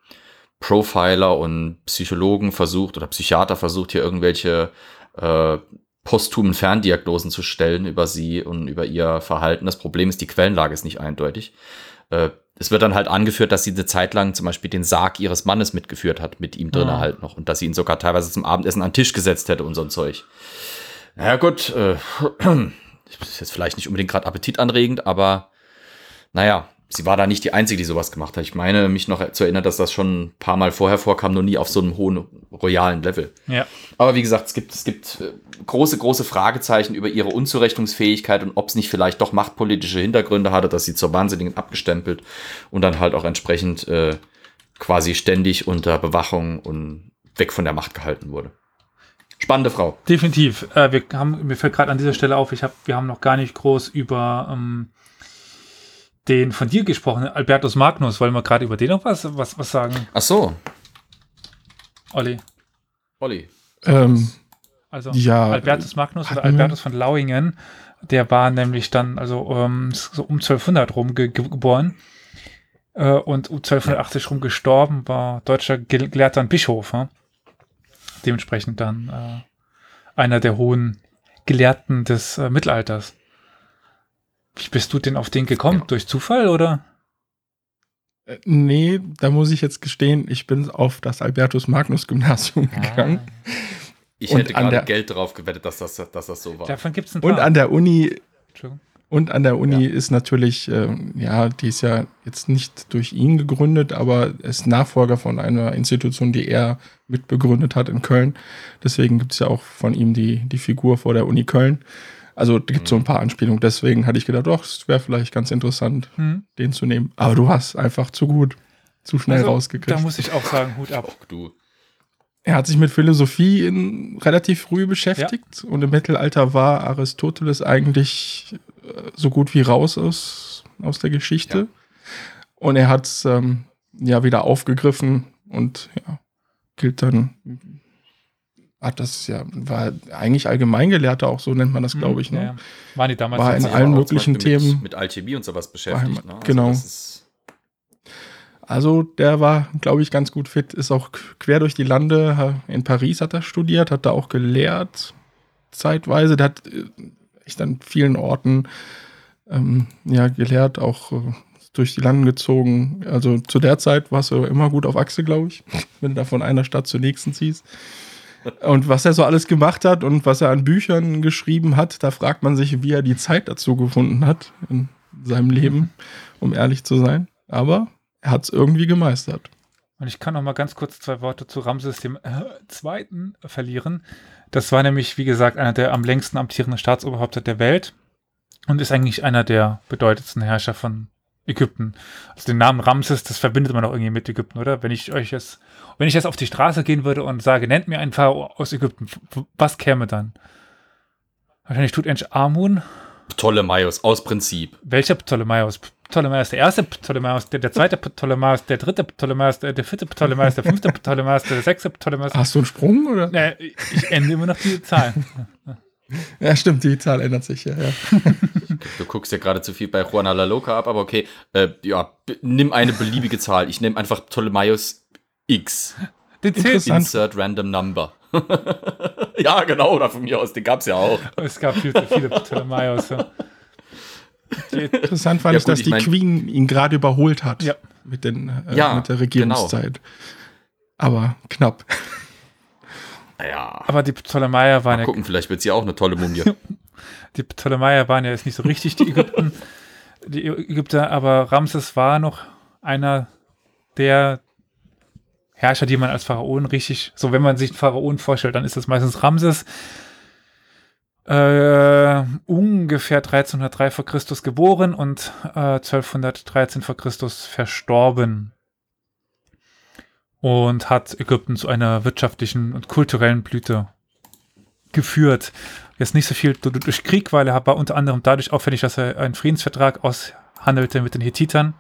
Profiler und Psychologen versucht oder Psychiater versucht, hier irgendwelche äh, posthumen Ferndiagnosen zu stellen über sie und über ihr Verhalten. Das Problem ist, die Quellenlage ist nicht eindeutig. Äh, es wird dann halt angeführt, dass sie eine Zeit lang zum Beispiel den Sarg ihres Mannes mitgeführt hat, mit ihm drinnen Ah. halt noch. Und dass sie ihn sogar teilweise zum Abendessen an den Tisch gesetzt hätte und so ein Zeug. Na ja, gut, äh, ist jetzt vielleicht nicht unbedingt gerade appetitanregend, aber naja, sie war da nicht die Einzige, die sowas gemacht hat. Ich meine, mich noch zu erinnern, dass das schon ein paar Mal vorher vorkam, nur nie auf so einem hohen royalen Level. Ja, Aber wie gesagt, es gibt, es gibt äh, große, große Fragezeichen über ihre Unzurechnungsfähigkeit und ob es nicht vielleicht doch machtpolitische Hintergründe hatte, dass sie zur Wahnsinnigen abgestempelt und dann halt auch entsprechend äh, quasi ständig unter Bewachung und weg von der Macht gehalten wurde. Spannende Frau. definitiv. Äh, wir haben, mir fällt gerade an dieser Stelle auf, ich hab, wir haben noch gar nicht groß über ähm, den von dir gesprochenen Albertus Magnus. Wollen wir gerade über den noch was, was, was sagen, Ach so, Olli? Olli. Ähm, Also Ja, Albertus Magnus oder Albertus von Lauingen, der war nämlich dann also ähm, so um 1200 rum ge ge geboren äh, und um 1280 rum gestorben, war deutscher Gel- Gelehrter und Bischof. Ja? Dementsprechend dann äh, einer der hohen Gelehrten des äh, Mittelalters. Wie bist du denn auf den gekommen? Ja. Durch Zufall oder? äh, nee, da muss ich jetzt gestehen, ich bin auf das Albertus Magnus Gymnasium Ah. gegangen. Ich hätte gerade Geld drauf gewettet, dass das, dass das so war. Davon gibt es ein paar. Und an der Uni Entschuldigung. Und an der Uni ist natürlich, ähm, ja, die ist ja jetzt nicht durch ihn gegründet, aber ist Nachfolger von einer Institution, die er mitbegründet hat in Köln. Deswegen gibt es ja auch von ihm die, die Figur vor der Uni Köln. Also da gibt es so ein paar Anspielungen. Deswegen hatte ich gedacht, doch, es wäre vielleicht ganz interessant, Hm. den zu nehmen. Aber du warst einfach zu gut, zu schnell Also, rausgekriegt. Da muss ich auch sagen, Hut ab. Auch du. Er hat sich mit Philosophie in, relativ früh beschäftigt und im Mittelalter war Aristoteles eigentlich äh, so gut wie raus aus, aus der Geschichte. Ja. Und er hat es ähm, ja wieder aufgegriffen und ja, gilt dann, hat das ja, war eigentlich Allgemeingelehrter auch, so nennt man das, glaube ich. Ne? Ja. Waren die damals War in allen möglichen Themen- Mit, mit Alchemie und sowas beschäftigt. War- Ne? Also genau. ist- Also der war, glaube ich, ganz gut fit, ist auch quer durch die Lande. In Paris hat er studiert, hat da auch gelehrt, zeitweise. Der hat äh, echt an vielen Orten ähm, ja, gelehrt, auch äh, durch die Landen gezogen. Also zu der Zeit warst du immer gut auf Achse, glaube ich, wenn du da von einer Stadt zur nächsten ziehst. Und was er so alles gemacht hat und was er an Büchern geschrieben hat, da fragt man sich, wie er die Zeit dazu gefunden hat in seinem Leben, um ehrlich zu sein. Aber er hat es irgendwie gemeistert. Und ich kann noch mal ganz kurz zwei Worte zu Ramses dem äh, Zweiten verlieren. Das war nämlich, wie gesagt, einer der am längsten amtierenden Staatsoberhäupter der Welt und ist eigentlich einer der bedeutendsten Herrscher von Ägypten. Also den Namen Ramses, das verbindet man auch irgendwie mit Ägypten, oder? Wenn ich euch jetzt, wenn ich jetzt auf die Straße gehen würde und sage, nennt mir einen Pharao aus Ägypten, was käme dann? Wahrscheinlich tut Amun. Ptolemaios, aus Prinzip. Welcher Ptolemaios? Ptolemaios der erste Ptolemaios, der, der zweite Ptolemaios, der dritte Ptolemaios, der, der vierte Ptolemaios, der fünfte Ptolemaios, der sechste Ptolemaios. Hast du einen Sprung oder? Äh, ich ende immer noch die Zahlen. Ja, stimmt, die Zahl ändert sich ja. ja. Du guckst ja gerade zu viel bei Juana La Loca ab, aber okay. Äh, ja, nimm eine beliebige Zahl. Ich nehme einfach Ptolemaios X. Den. Insert random number. ja, genau, oder von mir aus, den gab's ja auch. Es gab viel zu viele Ptolemaios. Ja. Interessant fand Ja, ich, gut, dass ich die mein- Queen ihn gerade überholt hat. Ja. mit, den, äh, Ja, mit der Regierungszeit. Aber knapp. Naja, Aber die Ptolemaier waren mal ja gucken, vielleicht wird sie auch eine tolle Mumie. Die Ptolemaier waren ja jetzt nicht so richtig die Ägypten, die Ägypter, aber Ramses war noch einer der Herrscher, die man als Pharaon richtig, so wenn man sich einen Pharaon vorstellt, dann ist das meistens Ramses. Äh, ungefähr 1303 vor Christus geboren und äh, 1213 vor Christus verstorben. Und hat Ägypten zu einer wirtschaftlichen und kulturellen Blüte geführt jetzt nicht so viel du- du- durch Krieg, weil er war unter anderem dadurch auffällig, dass er einen Friedensvertrag aushandelte mit den Hethitern.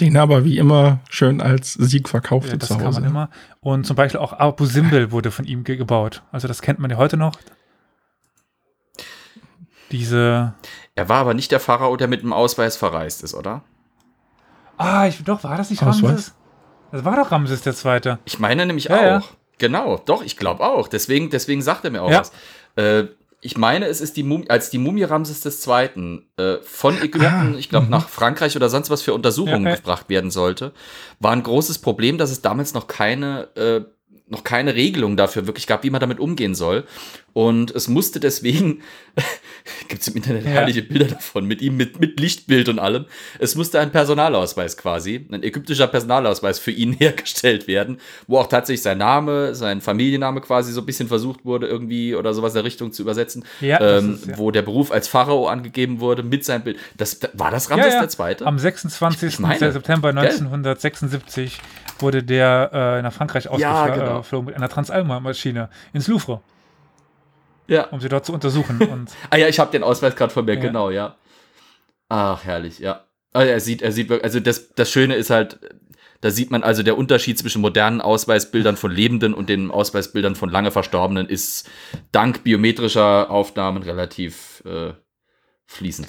Den aber wie immer schön als Sieg verkaufte Ja, das zu kann Hause. man immer. Und zum Beispiel auch Abu Simbel wurde von ihm ge gebaut. Also das kennt man ja heute noch. Diese. er war aber nicht der Pharao, der mit dem Ausweis verreist ist, oder? Ah, ich, doch, war das nicht Ausweis? Ramses? Das war doch Ramses der Zweite. Ich meine nämlich Ja, auch. ja. Genau, doch, ich glaube auch. Deswegen, deswegen sagt er mir auch Ja. was. Äh, ich meine, es ist die Mumie, als die Mumie Ramses II. Äh, von Ägypten, Ah, ich glaube, nach Frankreich oder sonst was für Untersuchungen Ja, ja. gebracht werden sollte, war ein großes Problem, dass es damals noch keine, äh, noch keine Regelung dafür wirklich gab, wie man damit umgehen soll. Und es musste deswegen, gibt es im Internet Ja. herrliche Bilder davon, mit ihm, mit, mit Lichtbild und allem. Es musste ein Personalausweis quasi, ein ägyptischer Personalausweis für ihn hergestellt werden, wo auch tatsächlich sein Name, sein Familienname quasi so ein bisschen versucht wurde, irgendwie oder sowas in der Richtung zu übersetzen. Ja, ähm, ist, ja. Wo der Beruf als Pharao angegeben wurde mit seinem Bild. Das, war das Ramses Ja, ja. der Zweite? Am 26. Ich meine, September gell? 1976 wurde der äh, nach Frankreich ausgeflogen genau. mit einer Transalma-Maschine ins Louvre, ja. um sie dort zu untersuchen. Und Ah ja, ich habe den Ausweis gerade von mir, Ja. genau, ja. Ach, herrlich, ja. Also er sieht, er sieht, wirklich- also das, das Schöne ist halt, da sieht man also der Unterschied zwischen modernen Ausweisbildern von Lebenden und den Ausweisbildern von lange Verstorbenen ist dank biometrischer Aufnahmen relativ äh, fließend.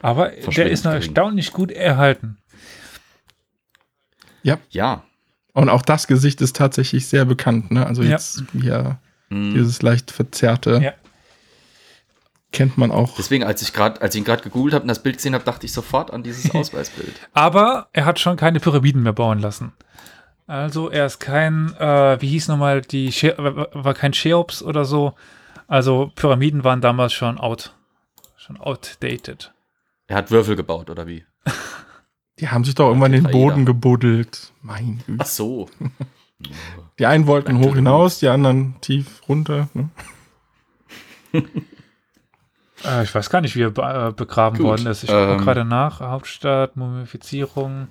Aber der ist noch gering. erstaunlich gut erhalten. Ja. Und auch das Gesicht ist tatsächlich sehr bekannt. Ne? Also Ja. jetzt hier Hm. dieses leicht verzerrte Ja. kennt man auch. Deswegen, als ich gerade, als ich ihn gerade gegoogelt habe und das Bild gesehen habe, dachte ich sofort an dieses Ausweisbild. Aber er hat schon keine Pyramiden mehr bauen lassen. Also er ist kein, äh, wie hieß nochmal, die Che war kein Cheops oder so. Also Pyramiden waren damals schon out. Schon outdated. Er hat Würfel gebaut, oder wie? Die haben sich doch irgendwann den Tetraeder. Boden gebuddelt. Mein Güte. Ach so. Die einen wollten hoch hinaus, die anderen tief runter. Ne? äh, ich weiß gar nicht, wie er be begraben Gut, worden ist. Ich gucke ähm, gerade nach. Hauptstadt, Mumifizierung.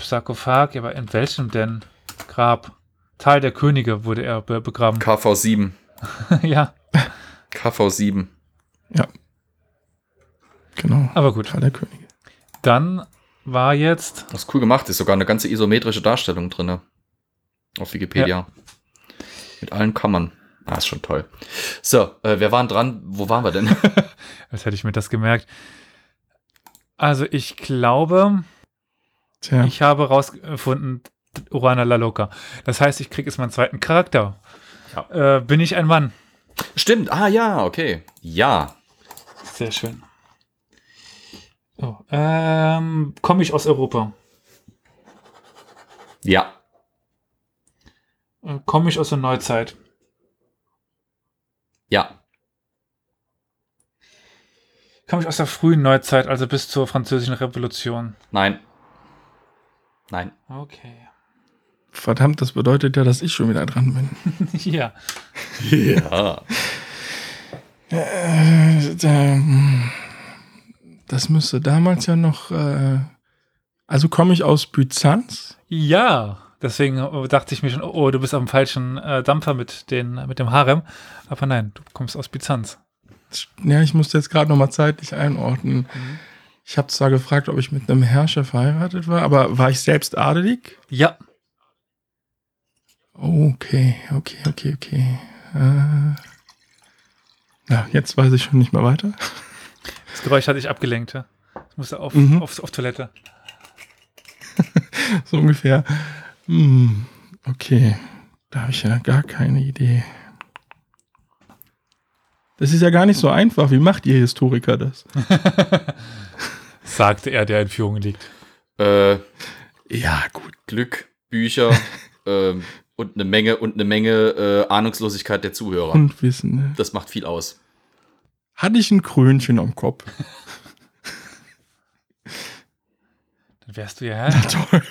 Sarkophag, aber in welchem denn? Grab. Teil der Könige wurde er be begraben. KV7. ja. KV7. Ja. Genau. Aber gut. Tal der Könige. Dann war jetzt Das ist cool gemacht. Ist sogar eine ganze isometrische Darstellung drin. Auf Wikipedia. Mit allen Kammern. Ah, ist schon toll. So, äh, wir waren dran. Wo waren wir denn? Als hätte ich mir das gemerkt. Also ich glaube, Tja, ich habe rausgefunden, Urana La Loca. Das heißt, ich kriege jetzt meinen zweiten Charakter. Äh, bin ich ein Mann? Stimmt. Ah, ja, okay. Ja. Sehr schön. So, ähm, Komme ich aus Europa? Ja. Äh, Komme ich aus der Neuzeit? Ja. Komme ich aus der frühen Neuzeit, also bis zur Französischen Revolution? Nein. Nein. Okay. verdammt, das bedeutet ja, dass ich schon wieder dran bin. ja. Ja. Äh, da- das müsste damals ja noch. Äh, also komme ich aus Byzanz? Ja. Deswegen äh, dachte ich mir schon, oh, oh, du bist dem falschen äh, Dampfer mit, den, mit dem Harem. Aber nein, du kommst aus Byzanz. Ja, ich musste jetzt gerade noch mal zeitlich einordnen. Ich habe zwar gefragt, ob ich mit einem Herrscher verheiratet war, aber war ich selbst adelig? Ja. Okay, okay, okay, okay. Äh, ja, jetzt weiß ich schon nicht mehr weiter. Das Geräusch hatte ich abgelenkt. Ja. Ich musste auf, Mhm. auf, auf Toilette. So ungefähr. Hm, okay, da habe ich ja gar keine Idee. Das ist ja gar nicht so einfach. Wie macht ihr Historiker das? Sagte er, der in Führung liegt. Äh, Ja, gut. Glück, Bücher ähm, und eine Menge und eine Menge äh, Ahnungslosigkeit der Zuhörer. Und Wissen. Ne? Das macht viel aus. Hatte ich ein Krönchen am Kopf. Dann wärst du ja. Toll.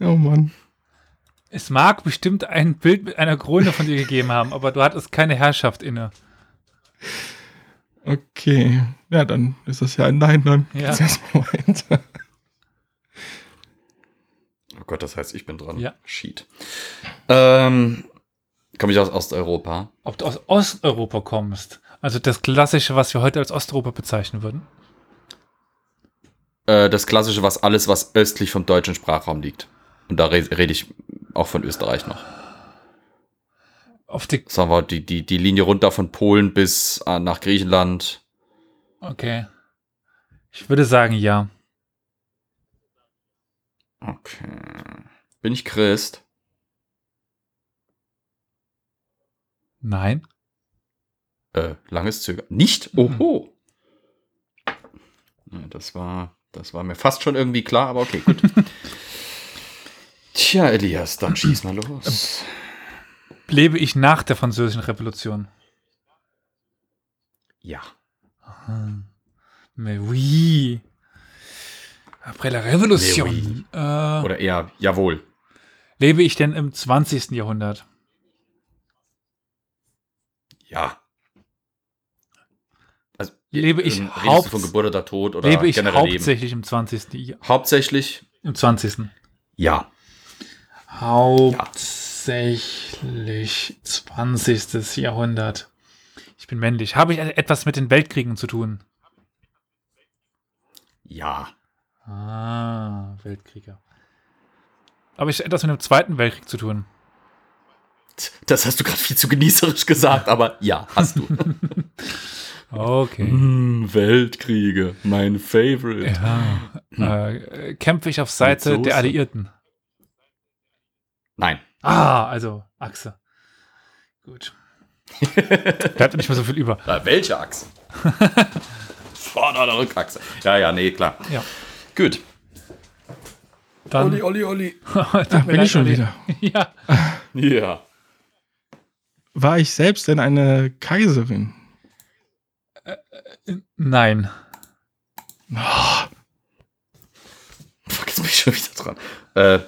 oh Mann. Es mag bestimmt ein Bild mit einer Krone von dir gegeben haben, aber du hattest keine Herrschaft inne. Okay. Ja, dann ist das ja ein Nein, dann Ja. geht's erstmal weiter. Oh Gott, das heißt, ich bin dran. Ja. Sheet. Ähm, Komme ich aus Osteuropa? Ob du aus Osteuropa kommst, also das Klassische, was wir heute als Osteuropa bezeichnen würden. Äh, das klassische, was alles, was östlich vom deutschen Sprachraum liegt. Und da re rede ich auch von Österreich noch. Auf die. Sagen wir, die, die, die Linie runter von Polen bis äh, nach Griechenland. Okay. Ich würde sagen, ja. Okay. Bin ich Christ? Nein. Äh, langes Zögern. Nicht? Oho. Ja, das war, das war mir fast schon irgendwie klar, aber okay, gut. Tja, Elias, dann schieß mal los. Lebe ich nach der Französischen Revolution? Ja. Mais oui. Après la Révolution. Mais oui. Äh, Oder eher, jawohl. lebe ich denn im 20. Jahrhundert? Ja. Also, Lebe ich ähm, haupt- von Geburt oder Tod oder lebe ich generell Leben? hauptsächlich im 20. Jahr- Hauptsächlich? Im 20. Ja. Hauptsächlich 20. Jahrhundert. Ich bin männlich. Habe ich etwas mit den Weltkriegen zu tun? Ja. Ah, Weltkriege. Habe ich etwas mit dem Zweiten Weltkrieg zu tun? Das hast du gerade viel zu genießerisch gesagt, aber ja, hast du. Okay. Hm, Weltkriege, mein Favorite. Ja. Äh, kämpfe ich auf Seite der Alliierten? Nein. Ah, also Achse. Gut. Bleibt nicht mehr so viel über. Na, welche Achse? Vorder- oder Rückachse? Ja, ja, nee, klar. Ja. Gut. Dann Olli, Olli. Ah, mir bin ich schon Olli. wieder. Ja. Ja. War ich selbst denn eine Kaiserin? Nein. Fuck, jetzt bin ich schon wieder dran. Äh,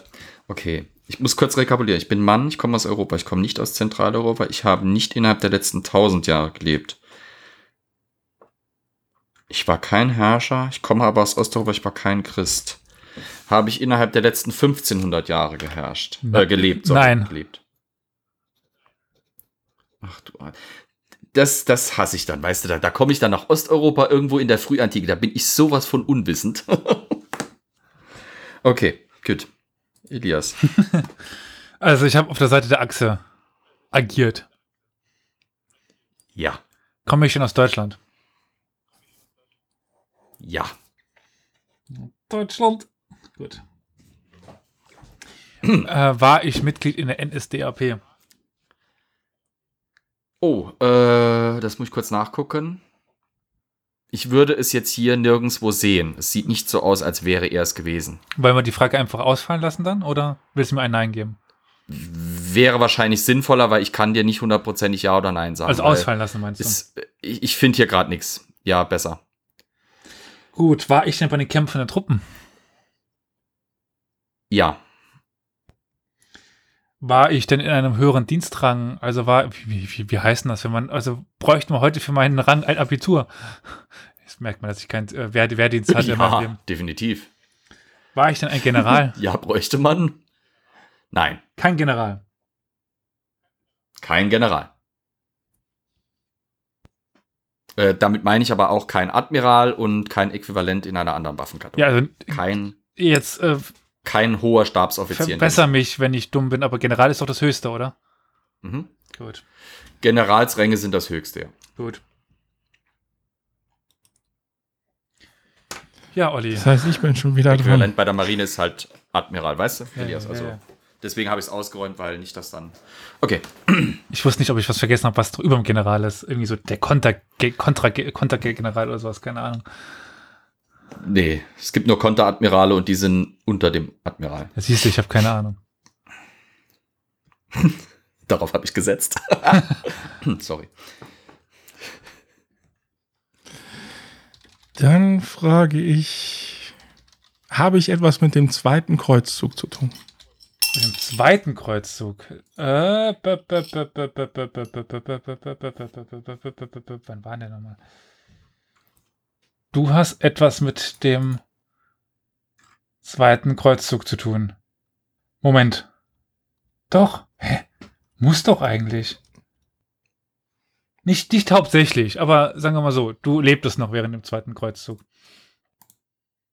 okay. Ich muss kurz rekapitulieren. Ich bin Mann, ich komme aus Europa, ich komme nicht aus Zentraleuropa, ich habe nicht innerhalb der letzten 1000 Jahre gelebt. Ich war kein Herrscher, ich komme aber aus Osteuropa, ich war kein Christ. Habe ich innerhalb der letzten 1500 Jahre geherrscht, äh, gelebt, sorry, Nein. gelebt. Ach du, Ar- das, das hasse ich dann, weißt du, da, da komme ich dann nach Osteuropa irgendwo in der Frühantike, da bin ich sowas von unwissend. okay, gut. Elias. Also ich habe auf der Seite der Achse agiert. Ja. Komme ich schon aus Deutschland? Ja. Deutschland. Gut. äh, war ich Mitglied in der NSDAP? Oh, äh, das muss ich kurz nachgucken. Ich würde es jetzt hier nirgendwo sehen. Es sieht nicht so aus, als wäre er es gewesen. Wollen wir die Frage einfach ausfallen lassen dann? Oder willst du mir ein Nein geben? Wäre wahrscheinlich sinnvoller, weil ich kann dir nicht hundertprozentig Ja oder Nein sagen. Also ausfallen lassen, meinst du? Ist, ich ich finde hier gerade nichts. Ja, besser. Gut, war ich denn bei den Kämpfen der Truppen? Ja. War ich denn in einem höheren Dienstrang? Also war, wie, wie, wie heißt denn das, wenn man, also bräuchte man heute für meinen Rang ein Abitur? Jetzt merkt man, dass ich kein äh, Wehr, Wehrdienst hatte ja, definitiv. War ich denn ein General? Ja, bräuchte man? Nein, kein General. kein General. Äh, damit meine ich aber auch kein Admiral und kein Äquivalent in einer anderen Waffenkategorie. Ja, also Kein, jetzt äh, kein hoher Stabsoffizier. verbessere mich, wenn ich dumm bin, aber General ist doch das Höchste, oder? Mhm. Gut, Generalsränge sind das höchste. ja. gut. Ja, Olli. Das heißt, ich bin schon wieder dran. Äquivalent bei der Marine ist halt Admiral, weißt du? Ja, Elias, ja, also ja. Deswegen habe ich es ausgeräumt, weil nicht das dann. Okay. Ich wusste nicht, ob ich was vergessen habe, was über dem General ist. Irgendwie so der Konter, Kontra, Kontergeneral oder sowas, keine Ahnung. Nee, es gibt nur Konteradmirale und die sind unter dem Admiral. Das siehst du, ich habe keine Ahnung. Darauf habe ich gesetzt. Sorry. Dann frage ich, habe ich etwas mit dem zweiten Kreuzzug zu tun? Mit dem zweiten Kreuzzug. Äh, wann war der nochmal? Du hast etwas mit dem zweiten Kreuzzug zu tun. Moment. Doch. Hä? Muss doch eigentlich. Nicht, nicht hauptsächlich, aber sagen wir mal so, du lebtest noch während dem zweiten Kreuzzug.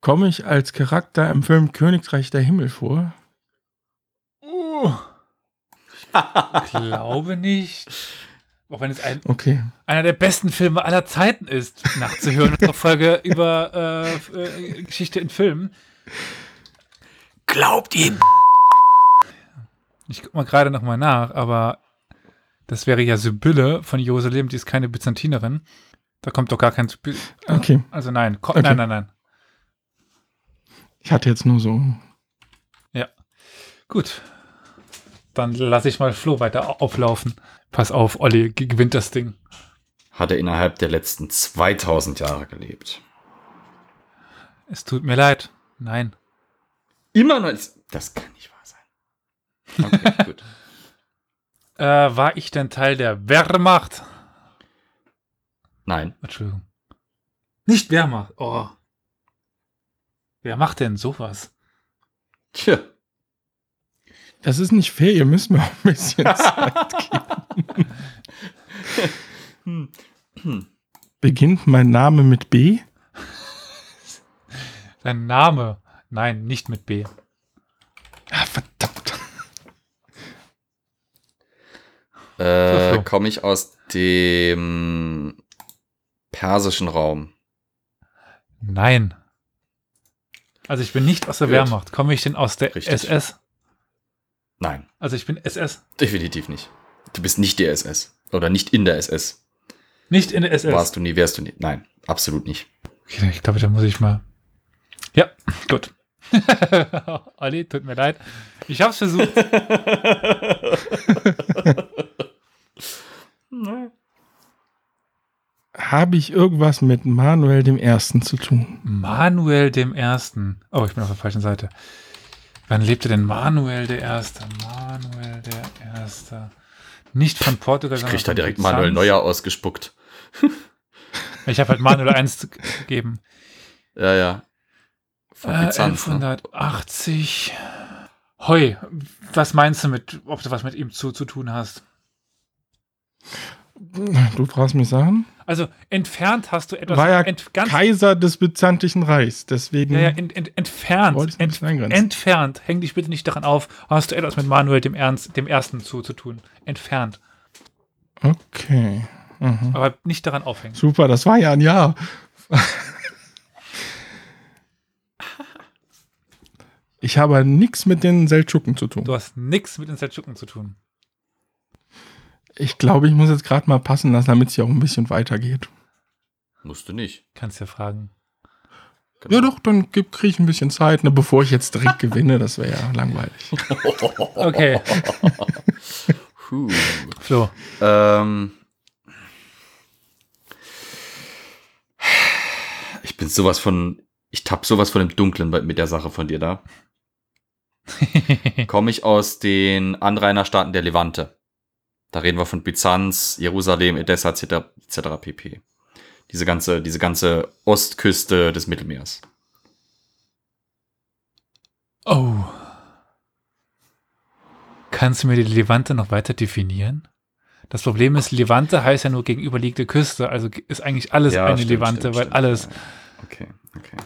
Komme ich als Charakter im Film Königreich der Himmel vor? Uh. Ich glaube nicht. Auch wenn es ein, Okay. einer der besten Filme aller Zeiten ist, nachzuhören. Unsere Folge über äh, äh, Geschichte in Filmen. Glaubt ihm! Ich guck mal gerade nochmal nach, aber das wäre ja Sibylle von Jerusalem, die ist keine Byzantinerin. Da kommt doch gar kein Sibylle. Okay. Also nein, Okay. nein, nein, nein. Ich hatte jetzt nur so. Gut. Dann lasse ich mal Flo weiter auflaufen. Pass auf, Olli ge- gewinnt das Ding. Hat er innerhalb der letzten 2000 Jahre gelebt. Es tut mir leid. Nein. Immer noch. Das kann nicht wahr sein. Okay, gut. Äh, war ich denn Teil der Wehrmacht? Nein. Entschuldigung. Nicht Wehrmacht. Oh. Wer macht denn sowas? Tja. Das ist nicht fair, ihr müsst mir auch ein bisschen Zeit geben. Hm. Beginnt mein Name mit B? Sein Name. Nein, nicht mit B. Ah, verdammt. Äh. Komme ich aus dem persischen Raum? Nein. Also ich bin nicht aus der Gut. Wehrmacht. Komme ich denn aus der Richtig. SS? Nein, Also ich bin SS. definitiv nicht. Du bist nicht die SS. Oder nicht in der SS. Nicht in der SS. Warst du nie, wärst du nie. Nein, absolut nicht. Okay, ich glaube, da muss ich mal. Ja, gut. Olli, tut mir leid. Ich hab's versucht. Habe ich irgendwas mit Manuel dem Ersten zu tun? Manuel dem Ersten. Oh, ich bin auf der falschen Seite. Wann lebte denn Manuel der Erste? Manuel der Erste. Nicht von Portugal, Ich krieg da direkt Byzanz. Manuel Neuer ausgespuckt. Ich habe halt Manuel 1 gegeben. Ja, ja. Von Äh, Byzanz, ne? 1180. Hoi, was meinst du mit, ob du was mit ihm zu, zu tun hast? Du fragst mich Sachen? Also entfernt hast du etwas War ja Kaiser des Byzantischen Reichs, deswegen ja, ja, ent, ent, entfernt, ent, entfernt. Häng dich bitte nicht daran auf. Hast du etwas mit Manuel dem Ernst, dem Ersten zu, zu tun? Entfernt, Okay. Mhm. aber nicht daran aufhängen. Super, das war ja ein Jahr. Ich habe nichts mit den Seldschuken zu tun. Du hast nichts mit den Seldschuken zu tun. Ich glaube, ich muss jetzt gerade mal passen lassen, damit es hier auch ein bisschen weitergeht. Musst du nicht. Kannst ja fragen. Genau. Ja doch, dann kriege ich ein bisschen Zeit, ne, bevor ich jetzt direkt gewinne. Das wäre ja langweilig. Okay, Puh. Flo. Ähm, ich bin sowas von, ich tapp sowas von im Dunklen mit der Sache von dir da. Komme ich aus den Anrainerstaaten der Levante. Da reden wir von Byzanz, Jerusalem, Edessa etc. etc. pp. Diese ganze, diese ganze Ostküste des Mittelmeers. Oh. Kannst du mir die Levante noch weiter definieren? Das Problem ist, Levante heißt ja nur gegenüberliegende Küste, also ist eigentlich alles Ja, eine stimmt, Levante, stimmt, weil stimmt. alles. Ja. Okay, okay.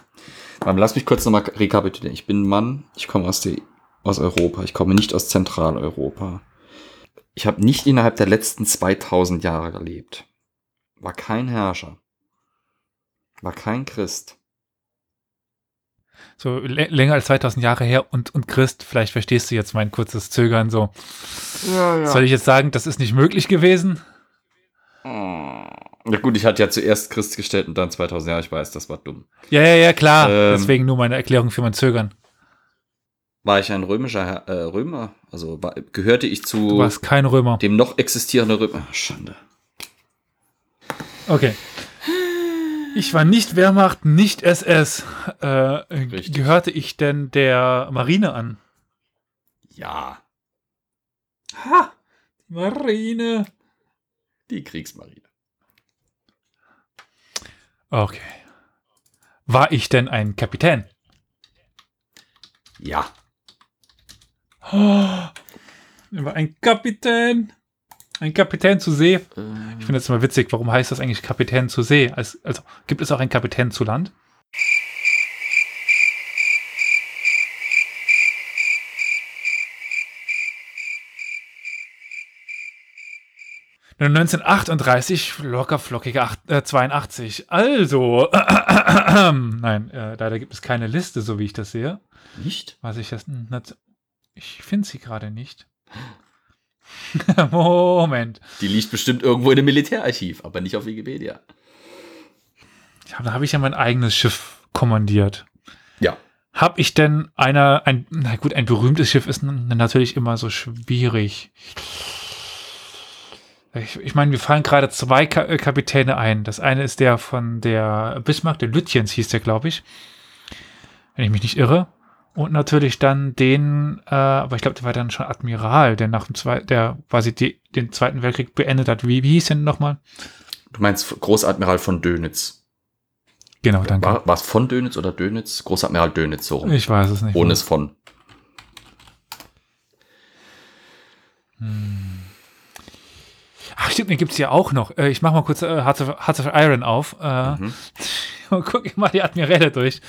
Ähm, lass mich kurz nochmal rekapitulieren. Ich bin ein Mann, ich komme aus, der- aus Europa, ich komme nicht aus Zentraleuropa. Ich habe nicht innerhalb der letzten 2000 Jahre gelebt. War kein Herrscher. War kein Christ. so länger als 2000 Jahre her und, und Christ, vielleicht verstehst du jetzt mein kurzes Zögern so. Ja, ja. Soll ich jetzt sagen, das ist nicht möglich gewesen? Ja gut, ich hatte ja zuerst Christ gestellt und dann 2000 Jahre, ich weiß, das war dumm. Ja, ja, ja, klar. Ähm, Deswegen nur meine Erklärung für mein Zögern. War ich ein römischer äh, Römer? Also war, gehörte ich zu du warst kein Römer. dem noch existierenden Römer? Schande. Okay. Ich war nicht Wehrmacht, nicht SS. Äh, gehörte ich denn der Marine an? Ja. Ha! Marine. Die Kriegsmarine. Okay. War ich denn ein Kapitän? Ja. Oh, war ein Kapitän. Ein Kapitän zu See. Ich finde das immer witzig. Warum heißt das eigentlich Kapitän zu See? Also, also gibt es auch einen Kapitän zu Land? 1938, locker flockige acht, äh, 82. Also, äh, äh, nein, leider gibt es keine Liste, so wie ich das sehe. Nicht? Was ich das. Ich finde sie gerade nicht. Moment. Die liegt bestimmt irgendwo in dem Militärarchiv, aber nicht auf Wikipedia. Ja, da habe ich ja mein eigenes Schiff kommandiert. Ja. Habe ich denn einer, ein, na gut, ein berühmtes Schiff ist natürlich immer so schwierig. Ich, ich meine, wir fallen gerade zwei äh, Kapitäne ein. Das eine ist der von der Bismarck, der Lütjens hieß der, glaube ich. Wenn ich mich nicht irre. Und natürlich dann den, äh, aber ich glaube, der war dann schon Admiral, der nach dem Zweiten, der quasi die, den Zweiten Weltkrieg beendet hat. Wie, wie hieß denn nochmal? Du meinst Großadmiral von Dönitz. Genau, danke. War es von Dönitz oder Dönitz? Großadmiral Dönitz, so rum. Ich weiß es nicht. Ohne es von. Hm. Ach, stimmt, den gibt es ja auch noch. Äh, ich mache mal kurz äh, Hearts, of, Hearts of Iron auf. Äh, mhm. und gucke mal die Admiräle durch.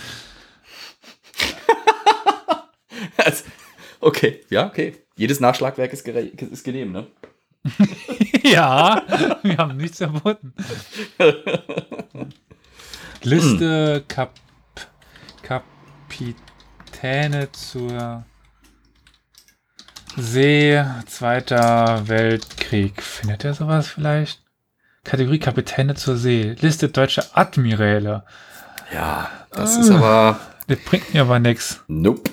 Also, okay, ja, okay. Jedes Nachschlagwerk ist, ist genehm, ne? ja, wir haben nichts verboten. Liste Kap Kapitäne zur See, Zweiter Weltkrieg. Findet er sowas vielleicht? Kategorie Kapitäne zur See. Liste deutsche Admiräle. Ja, das ah, ist aber. Das bringt mir aber nichts. Nope.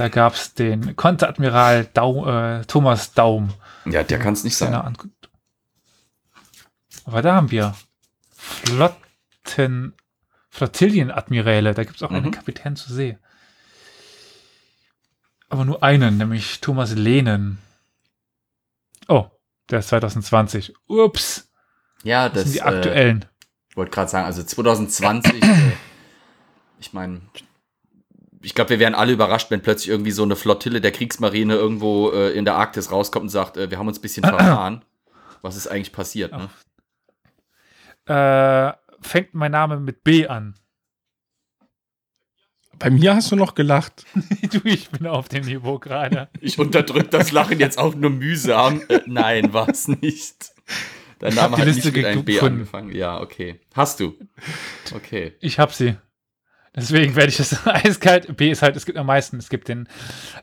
Da gab es den Konteradmiral Daum, äh, Thomas Daum. Ja, der kann es nicht sein. Aber da haben wir Flotten, Flottillenadmiräle. Da gibt es auch mhm. einen Kapitän zur See. Aber nur einen, nämlich Thomas Lehnen. Oh, der ist 2020. Ups. Ja, das, das sind die aktuellen. Ich äh, wollte gerade sagen, also 2020, äh, ich meine, ich glaube, wir wären alle überrascht, wenn plötzlich irgendwie so eine Flottille der Kriegsmarine irgendwo äh, in der Arktis rauskommt und sagt, äh, wir haben uns ein bisschen verfahren. Was ist eigentlich passiert? Ne? Äh, fängt mein Name mit B an. Bei mir hast du noch gelacht. du, ich bin auf dem Niveau gerade. Ich unterdrück das Lachen jetzt auch nur mühsam. Äh, nein, war es nicht. Dein Name hat nicht mit einem B angefangen. Ja, okay. Hast du. Okay. Ich hab sie. Deswegen werde ich das eiskalt. B ist halt, es gibt am meisten. Es gibt den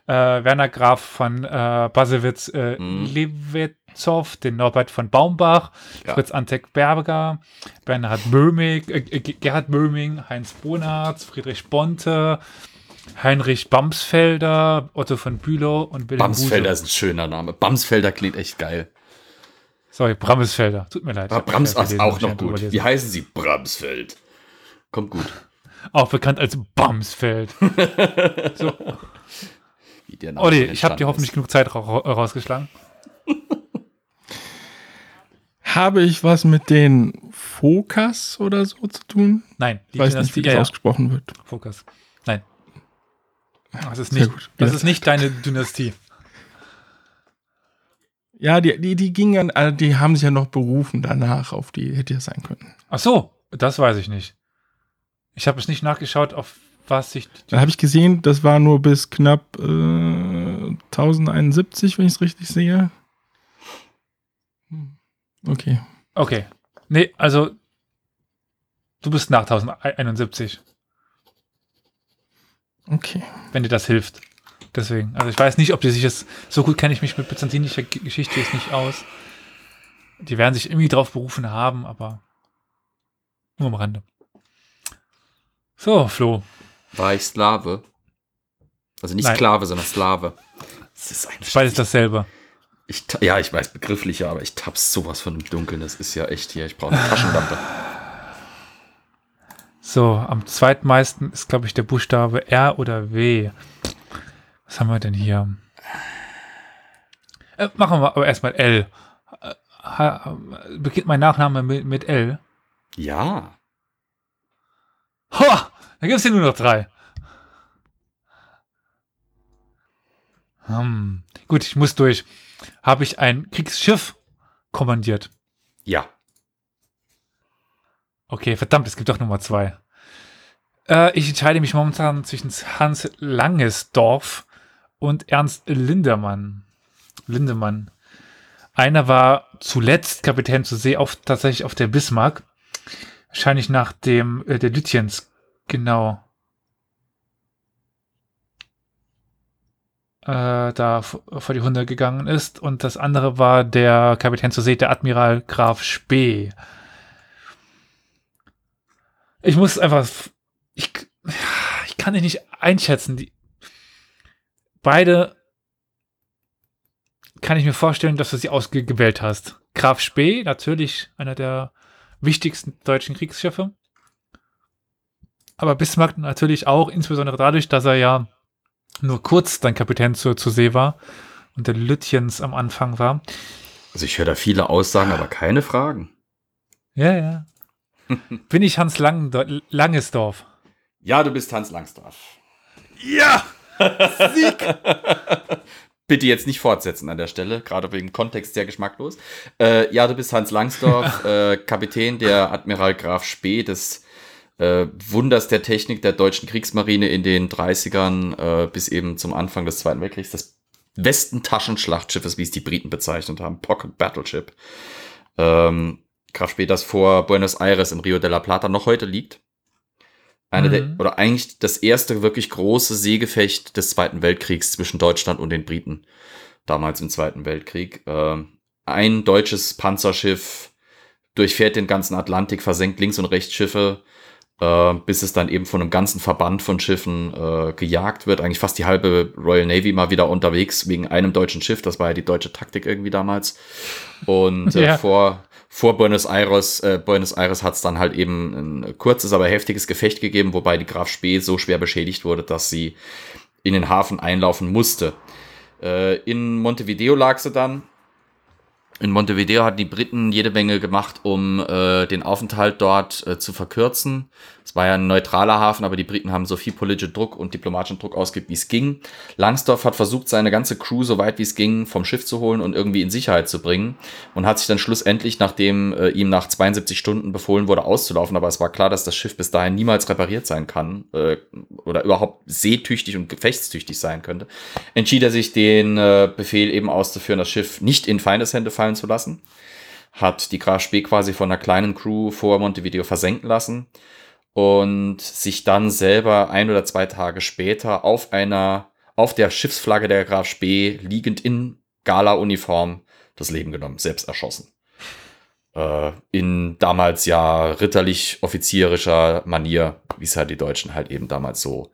äh, Werner Graf von äh, Basewitz äh, mhm. Lewitzow, den Norbert von Baumbach, ja. Fritz Antek Berger, Bernhard Böhming, äh, Gerhard Böhming, Heinz Bonarz, Friedrich Bonte, Heinrich Bamsfelder, Otto von Bülow und Wilhelm Bamsfelder Buse. ist ein schöner Name. Bamsfelder klingt echt geil. Sorry, Bramsfelder. Tut mir leid. Aber Brams ist auch noch gut. Wie heißen Sie? Bramsfeld. Kommt gut auch bekannt als Bamsfeld. so. Olli, ich habe dir hoffentlich genug Zeit ra rausgeschlagen. Habe ich was mit den Fokas oder so zu tun? Nein, die weiß nicht, wie das ja, ausgesprochen wird. Fokas. Nein. Das ist nicht, das ist nicht deine Dynastie. Ja, die, die, die gingen, äh, die haben sich ja noch berufen danach, auf die hätte ja sein können. Ach so, das weiß ich nicht. Ich habe es nicht nachgeschaut, auf was sich. Dann habe ich gesehen, das war nur bis knapp äh, 1071, wenn ich es richtig sehe. Hm. Okay. Okay. Nee, also du bist nach 1071. Okay. wenn dir das hilft. Deswegen, also ich weiß nicht, ob die sich jetzt, so gut kenne ich mich mit byzantinischer Geschichte jetzt nicht aus. Die werden sich irgendwie drauf berufen haben, aber nur am Rande. So, Flo. War ich Sklave? Also nicht Nein. Sklave, sondern Slave. Das ist ein Beides dasselbe. Ich, ja, ich weiß begrifflicher, aber ich tapp's sowas von im Dunkeln. Das ist ja echt hier. Ich brauche eine Taschenlampe. So, am zweitmeisten ist, glaube ich, der Buchstabe R oder W. Was haben wir denn hier? Äh, machen wir aber erstmal L. Äh, ha- beginnt mein Nachname mit, mit L? Ja. Ho! Da gibt es hier nur noch drei. Hm. Gut, ich muss durch. Habe ich ein Kriegsschiff kommandiert? Ja. Okay, verdammt, es gibt doch Nummer zwei. Äh, ich entscheide mich momentan zwischen Hans Langesdorf und Ernst Lindemann. Lindemann. Einer war zuletzt Kapitän zur See auf, tatsächlich auf der Bismarck. Wahrscheinlich nach dem äh, der Lütjens. Genau. Äh, da vor die Hunde gegangen ist. Und das andere war der Kapitän zur See, der Admiral Graf Spee. Ich muss einfach. Ich, ich kann dich nicht einschätzen. Die, beide kann ich mir vorstellen, dass du sie ausgewählt hast. Graf Spee, natürlich einer der wichtigsten deutschen Kriegsschiffe. Aber Bismarck natürlich auch, insbesondere dadurch, dass er ja nur kurz dann Kapitän zur, zur See war und der Lütjens am Anfang war. Also ich höre da viele Aussagen, aber keine Fragen. Ja, ja. Bin ich Hans Lang Langesdorf? Ja, du bist Hans Langsdorff. Ja! Bitte jetzt nicht fortsetzen an der Stelle, gerade wegen Kontext sehr geschmacklos. Äh, ja, du bist Hans Langsdorff, äh, Kapitän der Admiral Graf Spee, des äh, Wunders der Technik der deutschen Kriegsmarine in den 30ern äh, bis eben zum Anfang des Zweiten Weltkriegs, des Westentaschenschlachtschiffes, wie es die Briten bezeichnet haben, Pocket Battleship. Ähm, Graf Spee, das vor Buenos Aires im Rio de la Plata noch heute liegt. Eine Mhm. der, oder eigentlich das erste wirklich große Seegefecht des Zweiten Weltkriegs zwischen Deutschland und den Briten. Damals im Zweiten Weltkrieg. Ähm, ein deutsches Panzerschiff durchfährt den ganzen Atlantik, versenkt links und rechts Schiffe, äh, bis es dann eben von einem ganzen Verband von Schiffen äh, gejagt wird. Eigentlich fast die halbe Royal Navy mal wieder unterwegs wegen einem deutschen Schiff. Das war ja die deutsche Taktik irgendwie damals. Und äh, Ja. vor, vor Buenos Aires, äh, Buenos Aires hat es dann halt eben ein kurzes, aber heftiges Gefecht gegeben, wobei die Graf Spee so schwer beschädigt wurde, dass sie in den Hafen einlaufen musste. Äh, in Montevideo lag sie dann. In Montevideo hatten die Briten jede Menge gemacht, um äh, den Aufenthalt dort äh, zu verkürzen. War ja ein neutraler Hafen, aber die Briten haben so viel politischen Druck und diplomatischen Druck ausgeübt, wie es ging. Langsdorff hat versucht, seine ganze Crew so weit wie es ging vom Schiff zu holen und irgendwie in Sicherheit zu bringen und hat sich dann schlussendlich, nachdem äh, ihm nach 72 Stunden befohlen wurde, auszulaufen, aber es war klar, dass das Schiff bis dahin niemals repariert sein kann äh, oder überhaupt seetüchtig und gefechtstüchtig sein könnte, entschied er sich, den äh, Befehl eben auszuführen, das Schiff nicht in Feindeshände fallen zu lassen. Hat die Graf Spee quasi von einer kleinen Crew vor Montevideo versenken lassen und sich dann selber ein oder zwei Tage später auf einer, auf der Schiffsflagge der Graf Spee liegend in Gala-Uniform das Leben genommen, selbst erschossen. Äh, in damals ja ritterlich offizierischer Manier, wie es halt die Deutschen halt eben damals so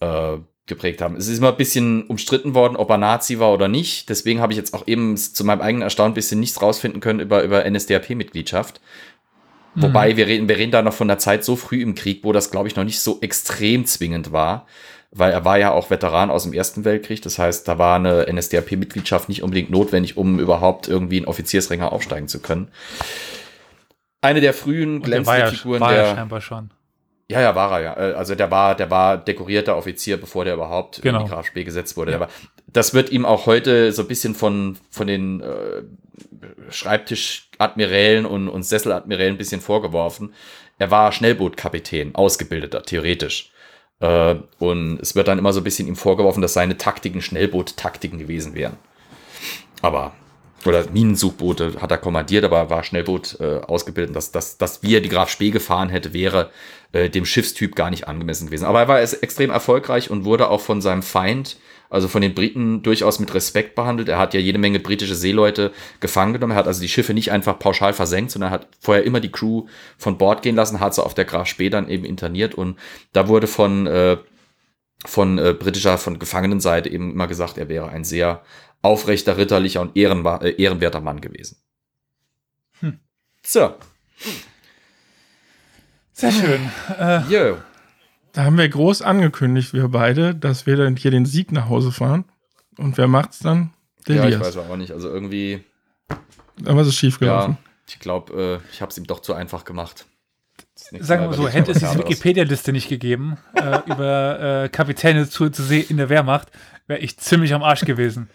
äh, geprägt haben. Es ist immer ein bisschen umstritten worden, ob er Nazi war oder nicht. Deswegen habe ich jetzt auch eben zu meinem eigenen Erstaunen ein bisschen nichts rausfinden können über, über NSDAP-Mitgliedschaft. Wobei wir reden, wir reden da noch von der Zeit so früh im Krieg, wo das, glaube ich, noch nicht so extrem zwingend war, weil er war ja auch Veteran aus dem Ersten Weltkrieg. Das heißt, da war eine NSDAP-Mitgliedschaft nicht unbedingt notwendig, um überhaupt irgendwie in Offiziersränge aufsteigen zu können. Eine der frühen der glänzenden ja, Figuren war ja der. scheinbar schon. Ja, ja, war er ja. Äh, Also der war, der war dekorierter Offizier, bevor der überhaupt Genau. in die Graf Spee gesetzt wurde. Ja. Aber das wird ihm auch heute so ein bisschen von, von den äh, Schreibtischadmirälen und, und Sesseladmirälen ein bisschen vorgeworfen. Er war Schnellbootkapitän, ausgebildeter, theoretisch. Äh, und es wird dann immer so ein bisschen ihm vorgeworfen, dass seine Taktiken Schnellboot-Taktiken gewesen wären. Aber oder Minensuchboote hat er kommandiert, aber war Schnellboot äh, ausgebildet. Dass, dass, dass wie er die Graf Spee gefahren hätte, wäre äh, dem Schiffstyp gar nicht angemessen gewesen. Aber er war extrem erfolgreich und wurde auch von seinem Feind, also von den Briten, durchaus mit Respekt behandelt. Er hat ja jede Menge britische Seeleute gefangen genommen. Er hat also die Schiffe nicht einfach pauschal versenkt, sondern hat vorher immer die Crew von Bord gehen lassen, hat sie auf der Graf Spee dann eben interniert und da wurde von äh, von äh, britischer, von Gefangenenseite eben immer gesagt, er wäre ein sehr aufrechter, ritterlicher und äh, ehrenwerter Mann gewesen. Hm. So. Sehr schön. Äh, Yo. Da haben wir groß angekündigt, wir beide, dass wir dann hier den Sieg nach Hause fahren. Und wer macht's dann? Der Ja, ich weiß auch nicht. Also irgendwie, Aber es ist schief gelaufen. ja, ich glaube, äh, ich habe es ihm doch zu einfach gemacht. Sagen wir Mal so, hätte es diese. Wikipedia-Liste nicht gegeben, äh, über äh, Kapitäne zu, zu sehen in der Wehrmacht, wäre ich ziemlich am Arsch gewesen.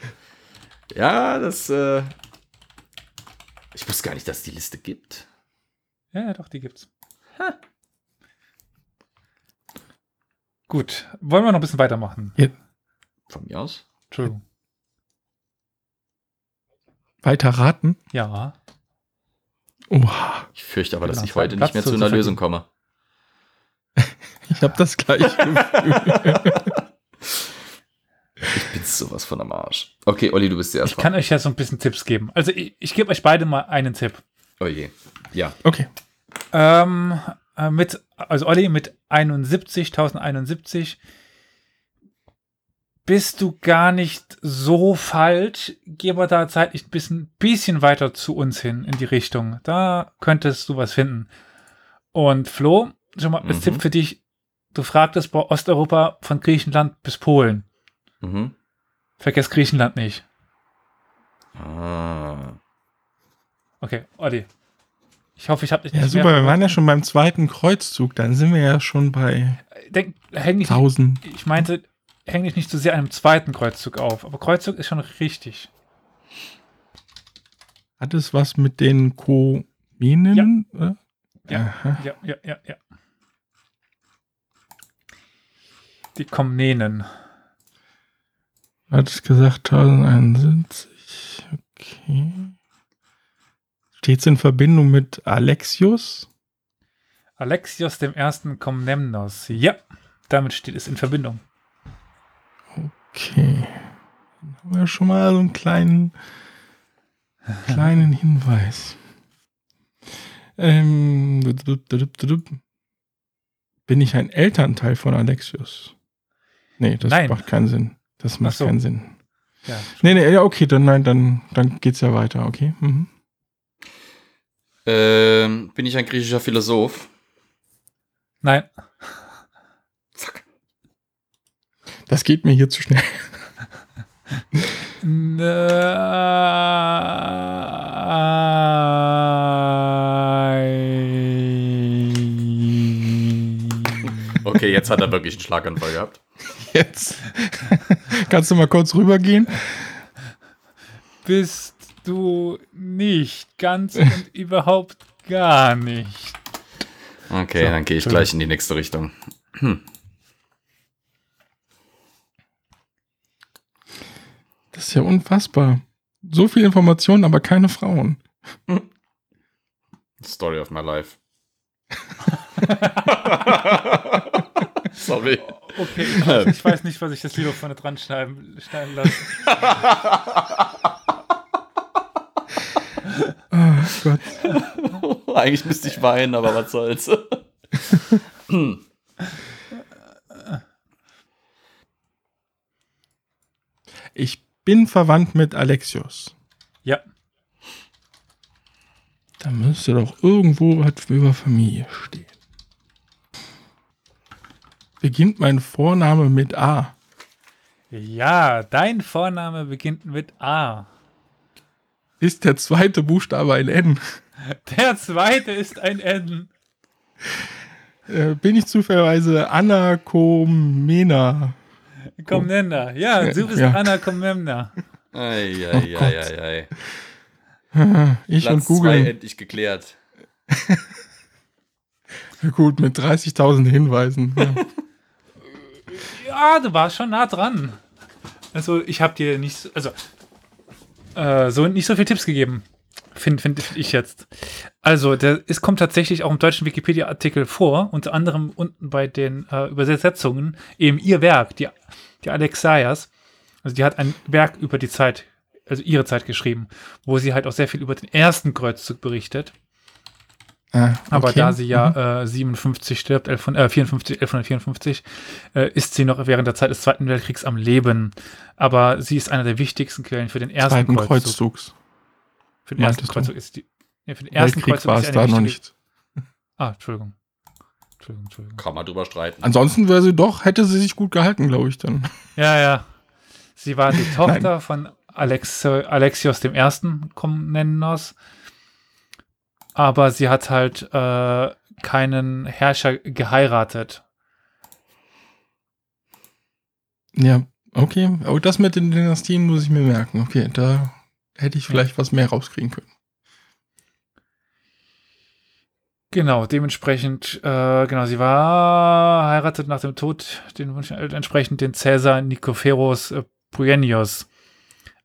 Ja, das, äh, ich wusste gar nicht, dass es die Liste gibt. Ja, ja, doch, die gibt's. Gut, wollen wir noch ein bisschen weitermachen? Von mir aus. Entschuldigung. Weiter raten? Ja. Oha, Ich fürchte aber, dass Genau, ich heute Platz nicht mehr zu- zu einer Lösung komme. ich habe das gleiche Gefühl. Ich bin sowas von am Arsch. Okay, Olli, du bist der Ich kann euch ja so ein bisschen Tipps geben. Also ich, ich gebe euch beide mal einen Tipp. Oh je. Ja. Okay. Ähm, äh, mit, also Olli mit 71, 1071 bist du gar nicht so falsch. Geh aber da zeitlich ein bisschen, bisschen weiter zu uns hin in die Richtung. Da könntest du was finden. Und Flo, schon mal als Mhm. Tipp für dich. Du fragtest bei Osteuropa von Griechenland bis Polen. Mhm. Vergiss Griechenland nicht. Ah. Okay, Olli. Ich hoffe, ich habe dich Ja, nicht super. mehr- Wir waren ja schon beim zweiten Kreuzzug. Dann sind wir ja schon bei Denk, häng nicht 1000. ich meinte, häng dich nicht zu sehr an einem zweiten Kreuzzug auf. Aber Kreuzzug ist schon richtig. Hat es was mit den Komenen? Ja. Ja. Aha. Ja, ja, ja, ja. Die Komnenen. Hat es gesagt 1071. Okay. Steht es in Verbindung mit Alexius? Alexios dem ersten Komnemnos. Ja, damit steht es in Verbindung. Okay. Dann haben wir schon mal so einen kleinen, kleinen Hinweis. Ähm, bin ich ein Elternteil von Alexius? Nee, das Nein. macht keinen Sinn. Das macht so. keinen Sinn. Ja. Nee, nee, ja, okay, dann nein, dann, dann geht's ja weiter, okay. Mhm. Ähm, bin ich ein griechischer Philosoph? Nein, Fuck. Das geht mir hier zu schnell. Nein. Okay, jetzt hat er wirklich einen Schlaganfall gehabt. Jetzt. Kannst du mal kurz rübergehen? Bist du nicht. Ganz und überhaupt gar nicht. Okay, So, dann gehe ich gleich in die nächste Richtung. Das ist ja unfassbar. So viel Information, aber keine Frauen. Story of my life. Sorry. Okay, ich weiß, ich weiß nicht, was ich jetzt lieber vorne dran schneiden, schneiden lasse. Oh Gott. Eigentlich müsste ich weinen, aber was soll's. Ich bin verwandt mit Alexios. Ja, Da müsste doch irgendwo was über Familie stehen. Beginnt mein Vorname mit A. ja, dein Vorname beginnt mit A. Ist der zweite Buchstabe ein N? Der zweite ist ein N. Äh, bin ich zufälligerweise Anna Komena? Komnenda. Ja, du bist Ja. Anna Komnenda. Eieieiei. Ich und Platz zwei Google. endlich geklärt. Gut, mit 30.000 Hinweisen. Ja. Ja, du warst schon nah dran. Also, ich habe dir nicht. so- Also, äh, so nicht so viele Tipps gegeben. Finde find ich jetzt. Also, der, es kommt tatsächlich auch im deutschen Wikipedia-Artikel vor, unter anderem unten bei den äh, Übersetzungen, eben ihr Werk, die, die Alexias. Also, die hat ein Werk über die Zeit, also ihre Zeit geschrieben, wo sie halt auch sehr viel über den ersten Kreuzzug berichtet. Ah, Aber okay. da sie ja äh, 57 stirbt, 11, äh, 54, 1154, äh, ist sie noch während der Zeit des Zweiten Weltkriegs am Leben. Aber sie ist einer der wichtigsten Quellen für den ersten Zweiten Kreuzzug. Kreuzzugs. Für den ersten meintest du? Kreuzzug ist die. Ja, für den ersten Weltkrieg Kreuzzug war ist es sie da noch nicht. Ah, Entschuldigung. Entschuldigung, Entschuldigung. Kann man drüber streiten. Ansonsten wäre sie doch, hätte sie sich gut gehalten, glaube ich dann. Ja, ja. Sie war die Tochter von Alex, Alexios I. Komnenos. Aber sie hat halt äh, keinen Herrscher geheiratet. Ja, okay. Aber das mit den Dynastien muss ich mir merken. Okay, da hätte ich vielleicht was mehr rauskriegen können. Genau, dementsprechend, äh, genau, sie war heiratet nach dem Tod den Wunsch, äh, entsprechend den Cäsar Nikophoros äh, Bryennios.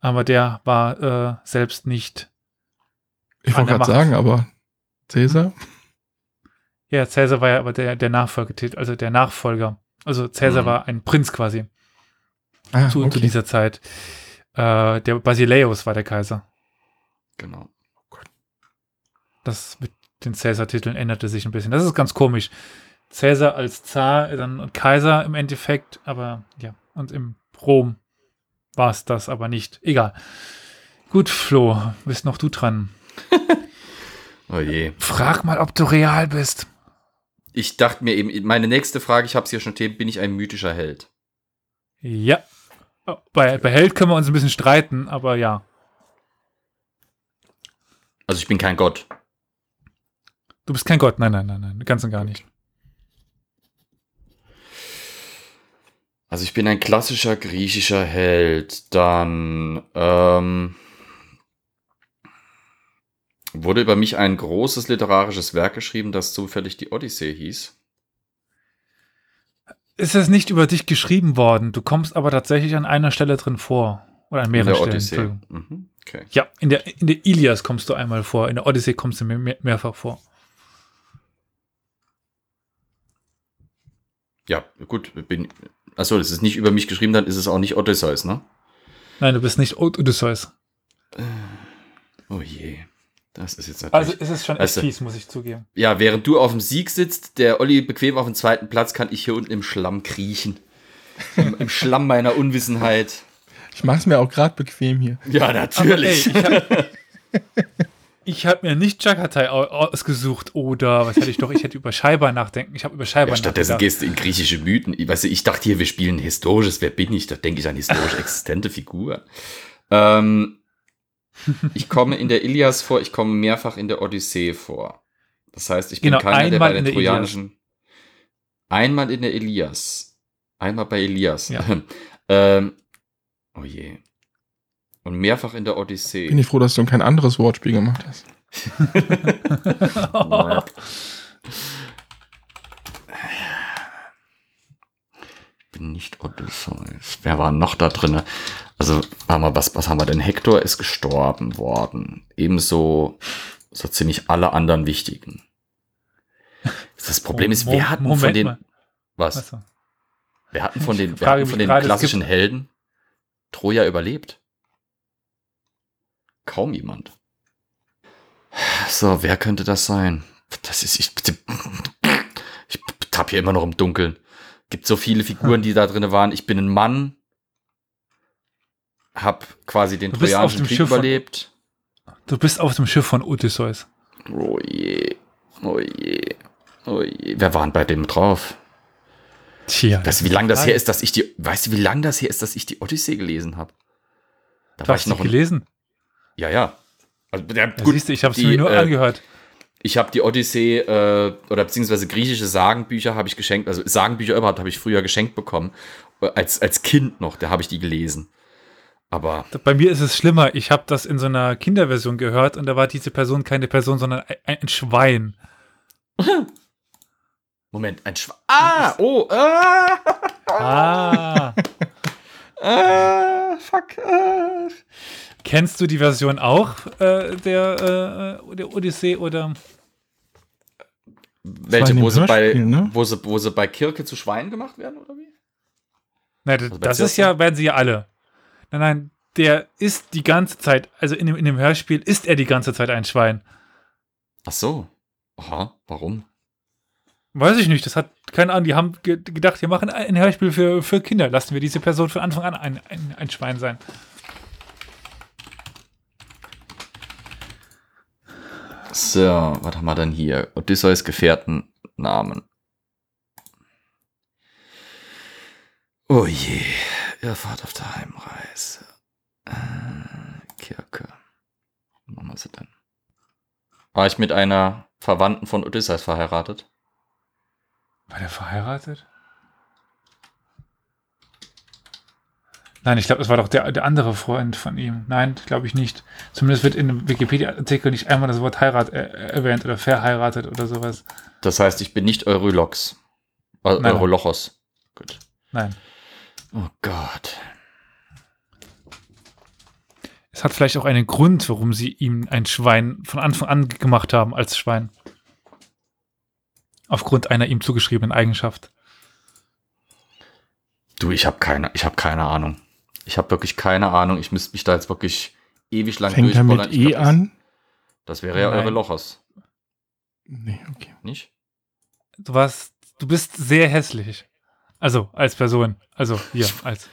Aber der war äh, selbst nicht. Ich wollte gerade sagen, aber Cäsar? Ja, Cäsar war ja aber der, der Nachfolgetitel, also der Nachfolger. Also Cäsar Mhm. war ein Prinz quasi Ah, zu, zu okay. dieser Zeit. Äh, der Basileus war der Kaiser. Genau. Das mit den Cäsar-Titeln änderte sich ein bisschen. Das ist ganz komisch. Cäsar als Zar, dann Kaiser im Endeffekt, aber ja, und im Rom war es das aber nicht. Egal. Gut, Flo, bist noch du dran. Oh je. Frag mal, ob du real bist. Ich dachte mir eben, meine nächste Frage, ich habe es hier schon stehen, bin ich ein mythischer Held? Ja. Bei, bei Held können wir uns ein bisschen streiten, aber ja. Also ich bin kein Gott. Du bist kein Gott. Nein, nein, nein, nein. Ganz und gar nicht. Also ich bin ein klassischer griechischer Held. Dann ähm, wurde über mich ein großes literarisches Werk geschrieben, das zufällig die Odyssee hieß. Ist es nicht über dich geschrieben worden? Du kommst aber tatsächlich an einer Stelle drin vor. Oder an In mehreren der Stellen. Odyssee. Mhm. Okay. Ja, in der, in der Ilias kommst du einmal vor. In der Odyssee kommst du mehr, mehr, mehrfach vor. Ja, gut. Bin, achso, das ist nicht über mich geschrieben, dann ist es auch nicht Odysseus, ne? Nein, du bist nicht Od- Odysseus. Oh je. Das ist jetzt natürlich. Also ist es schon echt Also- fies, muss ich zugeben. ja, während du auf dem Sieg sitzt, der Olli bequem auf dem zweiten Platz, kann ich hier unten im Schlamm kriechen. Im, im Schlamm meiner Unwissenheit. Ich mache es mir auch gerade bequem hier. Ja, natürlich. Aber, ey, ich habe hab mir nicht Jagatai au- ausgesucht oder was hätte ich doch? Ich hätte über Scheiber nachdenken. Ich habe über Scheiber Ja, stattdessen nachgedacht. gehst du in griechische Mythen. Ich, weißt du, ich dachte hier, wir spielen historisches. Wer bin ich? Da denke ich an historisch existente Figuren. Ähm, ich komme in der Ilias vor, ich komme mehrfach in der Odyssee vor. Das heißt, ich bin Genau, keiner, der bei einmal den in der trojanischen. Einmal in der Elias. Einmal bei Elias. Ja. ähm, oh je. Und mehrfach in der Odyssee. Bin ich froh, dass du kein anderes Wortspiel gemacht hast. bin nicht Odysseus. Wer war noch da drinne? Also, mal, was, was haben wir denn? Hektor ist gestorben worden. Ebenso so ziemlich alle anderen Wichtigen. Das Problem ist, wer hatten von Moment den, mal. was? Achso. Wer hatten von den, wer frage hatten von den gerade, klassischen Helden Troja überlebt? Kaum jemand. So, wer könnte das sein? Das ist, ich, ich tapp hier immer noch im Dunkeln. Gibt so viele Figuren, die da drin waren. Ich bin ein Mann. Hab quasi den Trojanischen Krieg Schiff von- überlebt. Du bist auf dem Schiff von Odysseus. Oh je. Oh je. Oh je. Wer war denn bei dem drauf? Tja. Weißt du, wie lange das her ist, dass ich die, weißt du, wie lange das her ist, dass ich die Odyssee gelesen habe? Da Du hast sie ein- gelesen. Ja, ja. Also, ja, gut, siehst du, ich habe es mir nur äh, angehört. Ich habe die Odyssee äh, oder beziehungsweise griechische Sagenbücher habe ich geschenkt, also Sagenbücher überhaupt habe ich früher geschenkt bekommen, äh, als, als Kind noch, da habe ich die gelesen. Aber Bei mir ist es schlimmer. Ich habe das in so einer Kinderversion gehört und da war diese Person keine Person, sondern ein, ein Schwein. Moment, ein Schwein. Ah, oh, ah, Ah. Ah, fuck. Ah. Kennst du die Version auch äh, der, äh, der Odyssee oder? Welche, wo sie, bei, ne? wo, sie, wo sie bei Kirke zu Schweinen gemacht werden, oder wie? Nein, das, Also das ist ja, werden sie ja alle. Nein, nein, der ist die ganze Zeit, also in dem, in dem Hörspiel ist er die ganze Zeit ein Schwein. Ach so. Aha, warum? Weiß ich nicht, das hat keine Ahnung, die haben ge gedacht, wir machen ein Hörspiel für, für Kinder. Lassen wir diese Person von Anfang an ein, ein, ein Schwein sein. So, was haben wir denn hier? Odysseus Gefährtennamen. Oh je, ihr fahrt auf der Heimreise. Äh, Kirke. Wo machen wir sie denn? War ich mit einer Verwandten von Odysseus verheiratet? War der verheiratet? Nein, ich glaube, das war doch der, der andere Freund von ihm. Nein, glaube ich nicht. Zumindest wird in dem Wikipedia-Artikel nicht einmal das Wort Heirat äh, erwähnt oder verheiratet oder sowas. Das heißt, ich bin nicht Eurylox. Äh. Eurolochos. Gut. Nein. Oh Gott. Es hat vielleicht auch einen Grund, warum sie ihm ein Schwein von Anfang an gemacht haben als Schwein. Aufgrund einer ihm zugeschriebenen Eigenschaft. Du, ich habe keine, ich habe keine Ahnung. Ich habe wirklich keine Ahnung. Ich müsste mich da jetzt wirklich ewig lang Fängt er mit durchbollern. Ich E glaub, das- an? Das wäre ja Nein. eure Lochers, Nee, okay. nicht? Du warst, du bist sehr hässlich. Also, als Person. Also, hier, als.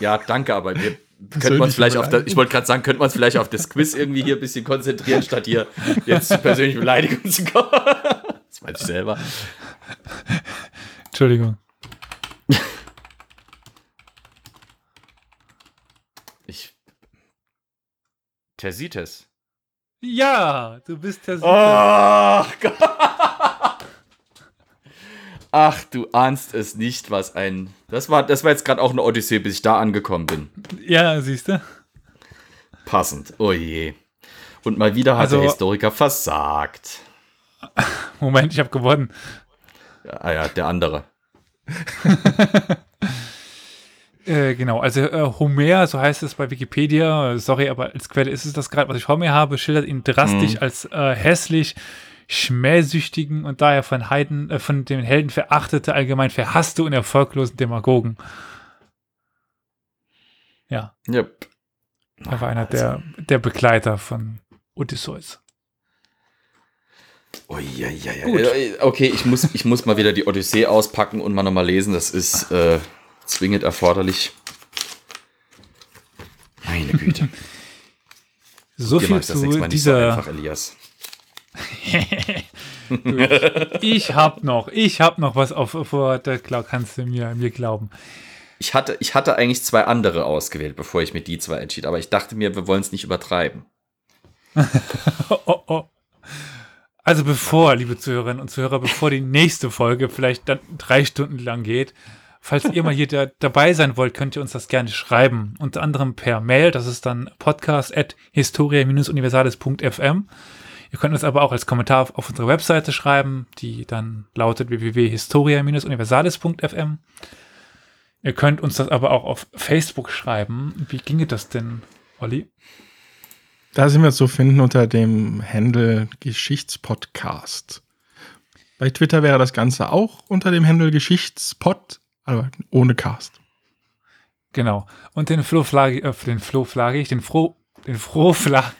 Ja, danke, aber wir könnten wir uns vielleicht auf das, ich wollte gerade sagen, könnten wir uns vielleicht auf das Quiz irgendwie hier ein bisschen konzentrieren, statt hier jetzt zu persönlichen Beleidigungen zu kommen. Das weiß ich selber. Entschuldigung. Ich. Tersites. Ja, du bist der Ach Gott. Ach, du ahnst es nicht, was ein. Das war, das war jetzt gerade auch eine Odyssee, bis ich da angekommen bin. Ja, siehst du? Passend. Oh je. Und mal wieder hat Also- der Historiker versagt. Moment, ich habe gewonnen. Ah ja, der andere. Äh, genau, also äh, Homer, so heißt es bei Wikipedia, sorry, aber als Quelle ist es das gerade, was ich vor mir habe, schildert ihn drastisch Mhm. als äh, hässlich, schmähsüchtigen und daher von Heiden, äh, von den Helden verachtete, allgemein verhasste und erfolglosen Demagogen. Ja, Yep. er war einer der, der Begleiter von Odysseus. Oh, ja, ja, ja. Okay, ich muss, ich muss mal wieder die Odyssee auspacken und mal nochmal lesen. Das ist äh, zwingend erforderlich. Meine Güte. So Dir viel das zu Mal nicht so dieser. einfach, Elias. ich hab noch, ich hab noch was auf vor der Cloud, kannst du mir, mir glauben. Ich hatte, ich hatte eigentlich zwei andere ausgewählt, bevor ich mir die zwei entschied. Aber ich dachte mir, wir wollen es nicht übertreiben. Oh, oh. Also bevor, liebe Zuhörerinnen und Zuhörer, bevor die nächste Folge vielleicht dann drei Stunden lang geht, falls ihr mal hier da, dabei sein wollt, könnt ihr uns das gerne schreiben. Unter anderem per Mail, das ist dann podcast at historia-universales.fm. Ihr könnt uns aber auch als Kommentar auf, auf unsere Webseite schreiben, die dann lautet www.historia-universales.fm. Ihr könnt uns das aber auch auf Facebook schreiben. Wie ginge das denn, Olli? Da sind wir zu finden unter dem Handle Geschichtspodcast. Bei Twitter wäre das Ganze auch unter dem Handle Geschichtspod, aber ohne Cast. Genau. Und den Flo frage äh, den Flo frage ich, den Fro, den Fro frage,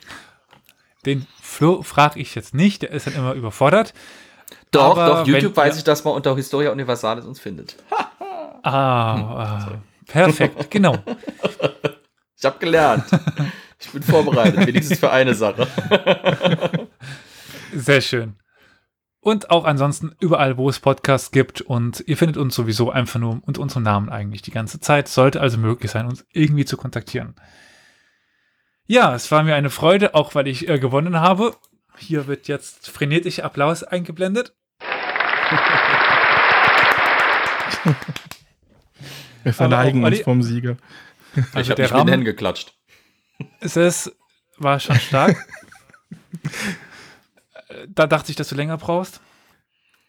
den Flo frage ich jetzt nicht, der ist dann immer überfordert. Doch, Aber doch, YouTube wenn weiß ich, dass man unter Historia Universalis uns findet. Ah, ah perfekt, genau. Ich habe gelernt. Ich bin vorbereitet, wenigstens für eine Sache. Sehr schön. Und auch ansonsten überall, wo es Podcasts gibt. Und ihr findet uns sowieso einfach nur unter unserem Namen eigentlich die ganze Zeit. Sollte also möglich sein, uns irgendwie zu kontaktieren. Ja, es war mir eine Freude, auch weil ich äh, gewonnen habe. Hier wird jetzt frenetischer Applaus eingeblendet. Wir verneigen auch, uns vom Sieger. ich Also habe der mich mit den Rahmen- Händen geklatscht. Es ist, war schon stark. Da dachte ich, dass du länger brauchst.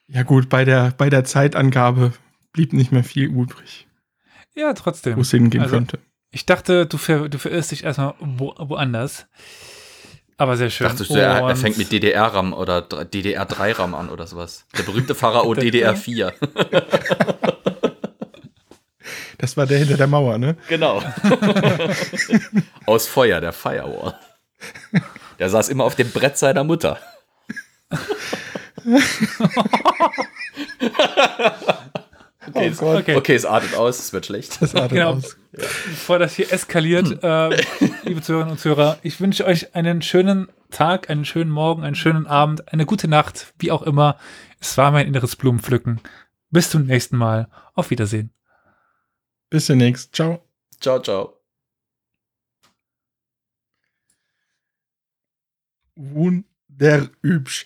Ja gut, bei der, bei der Zeitangabe blieb nicht mehr viel übrig. Ja, trotzdem. wo es hingehen Also, könnte. Ich dachte, du, ver, du verirrst dich erstmal wo, woanders. Aber sehr schön. Dachtest du, er, er fängt mit DDR-RAM oder DDR3-RAM an oder sowas? Der berühmte Pharao DDR4. Das war der hinter der Mauer, ne? Genau. Aus Feuer, der Firewall. Der saß immer auf dem Brett seiner Mutter. Okay, es, Gott. Okay. okay, es artet aus, es wird schlecht. Das artet Genau. aus. bevor das hier eskaliert, äh, liebe Zuhörerinnen und Zuhörer, ich wünsche euch einen schönen Tag, einen schönen Morgen, einen schönen Abend, eine gute Nacht, wie auch immer. Es war mein inneres Blumenpflücken. Bis zum nächsten Mal. Auf Wiedersehen. Bis demnächst. Ciao. Ciao, ciao. Wunderübsch.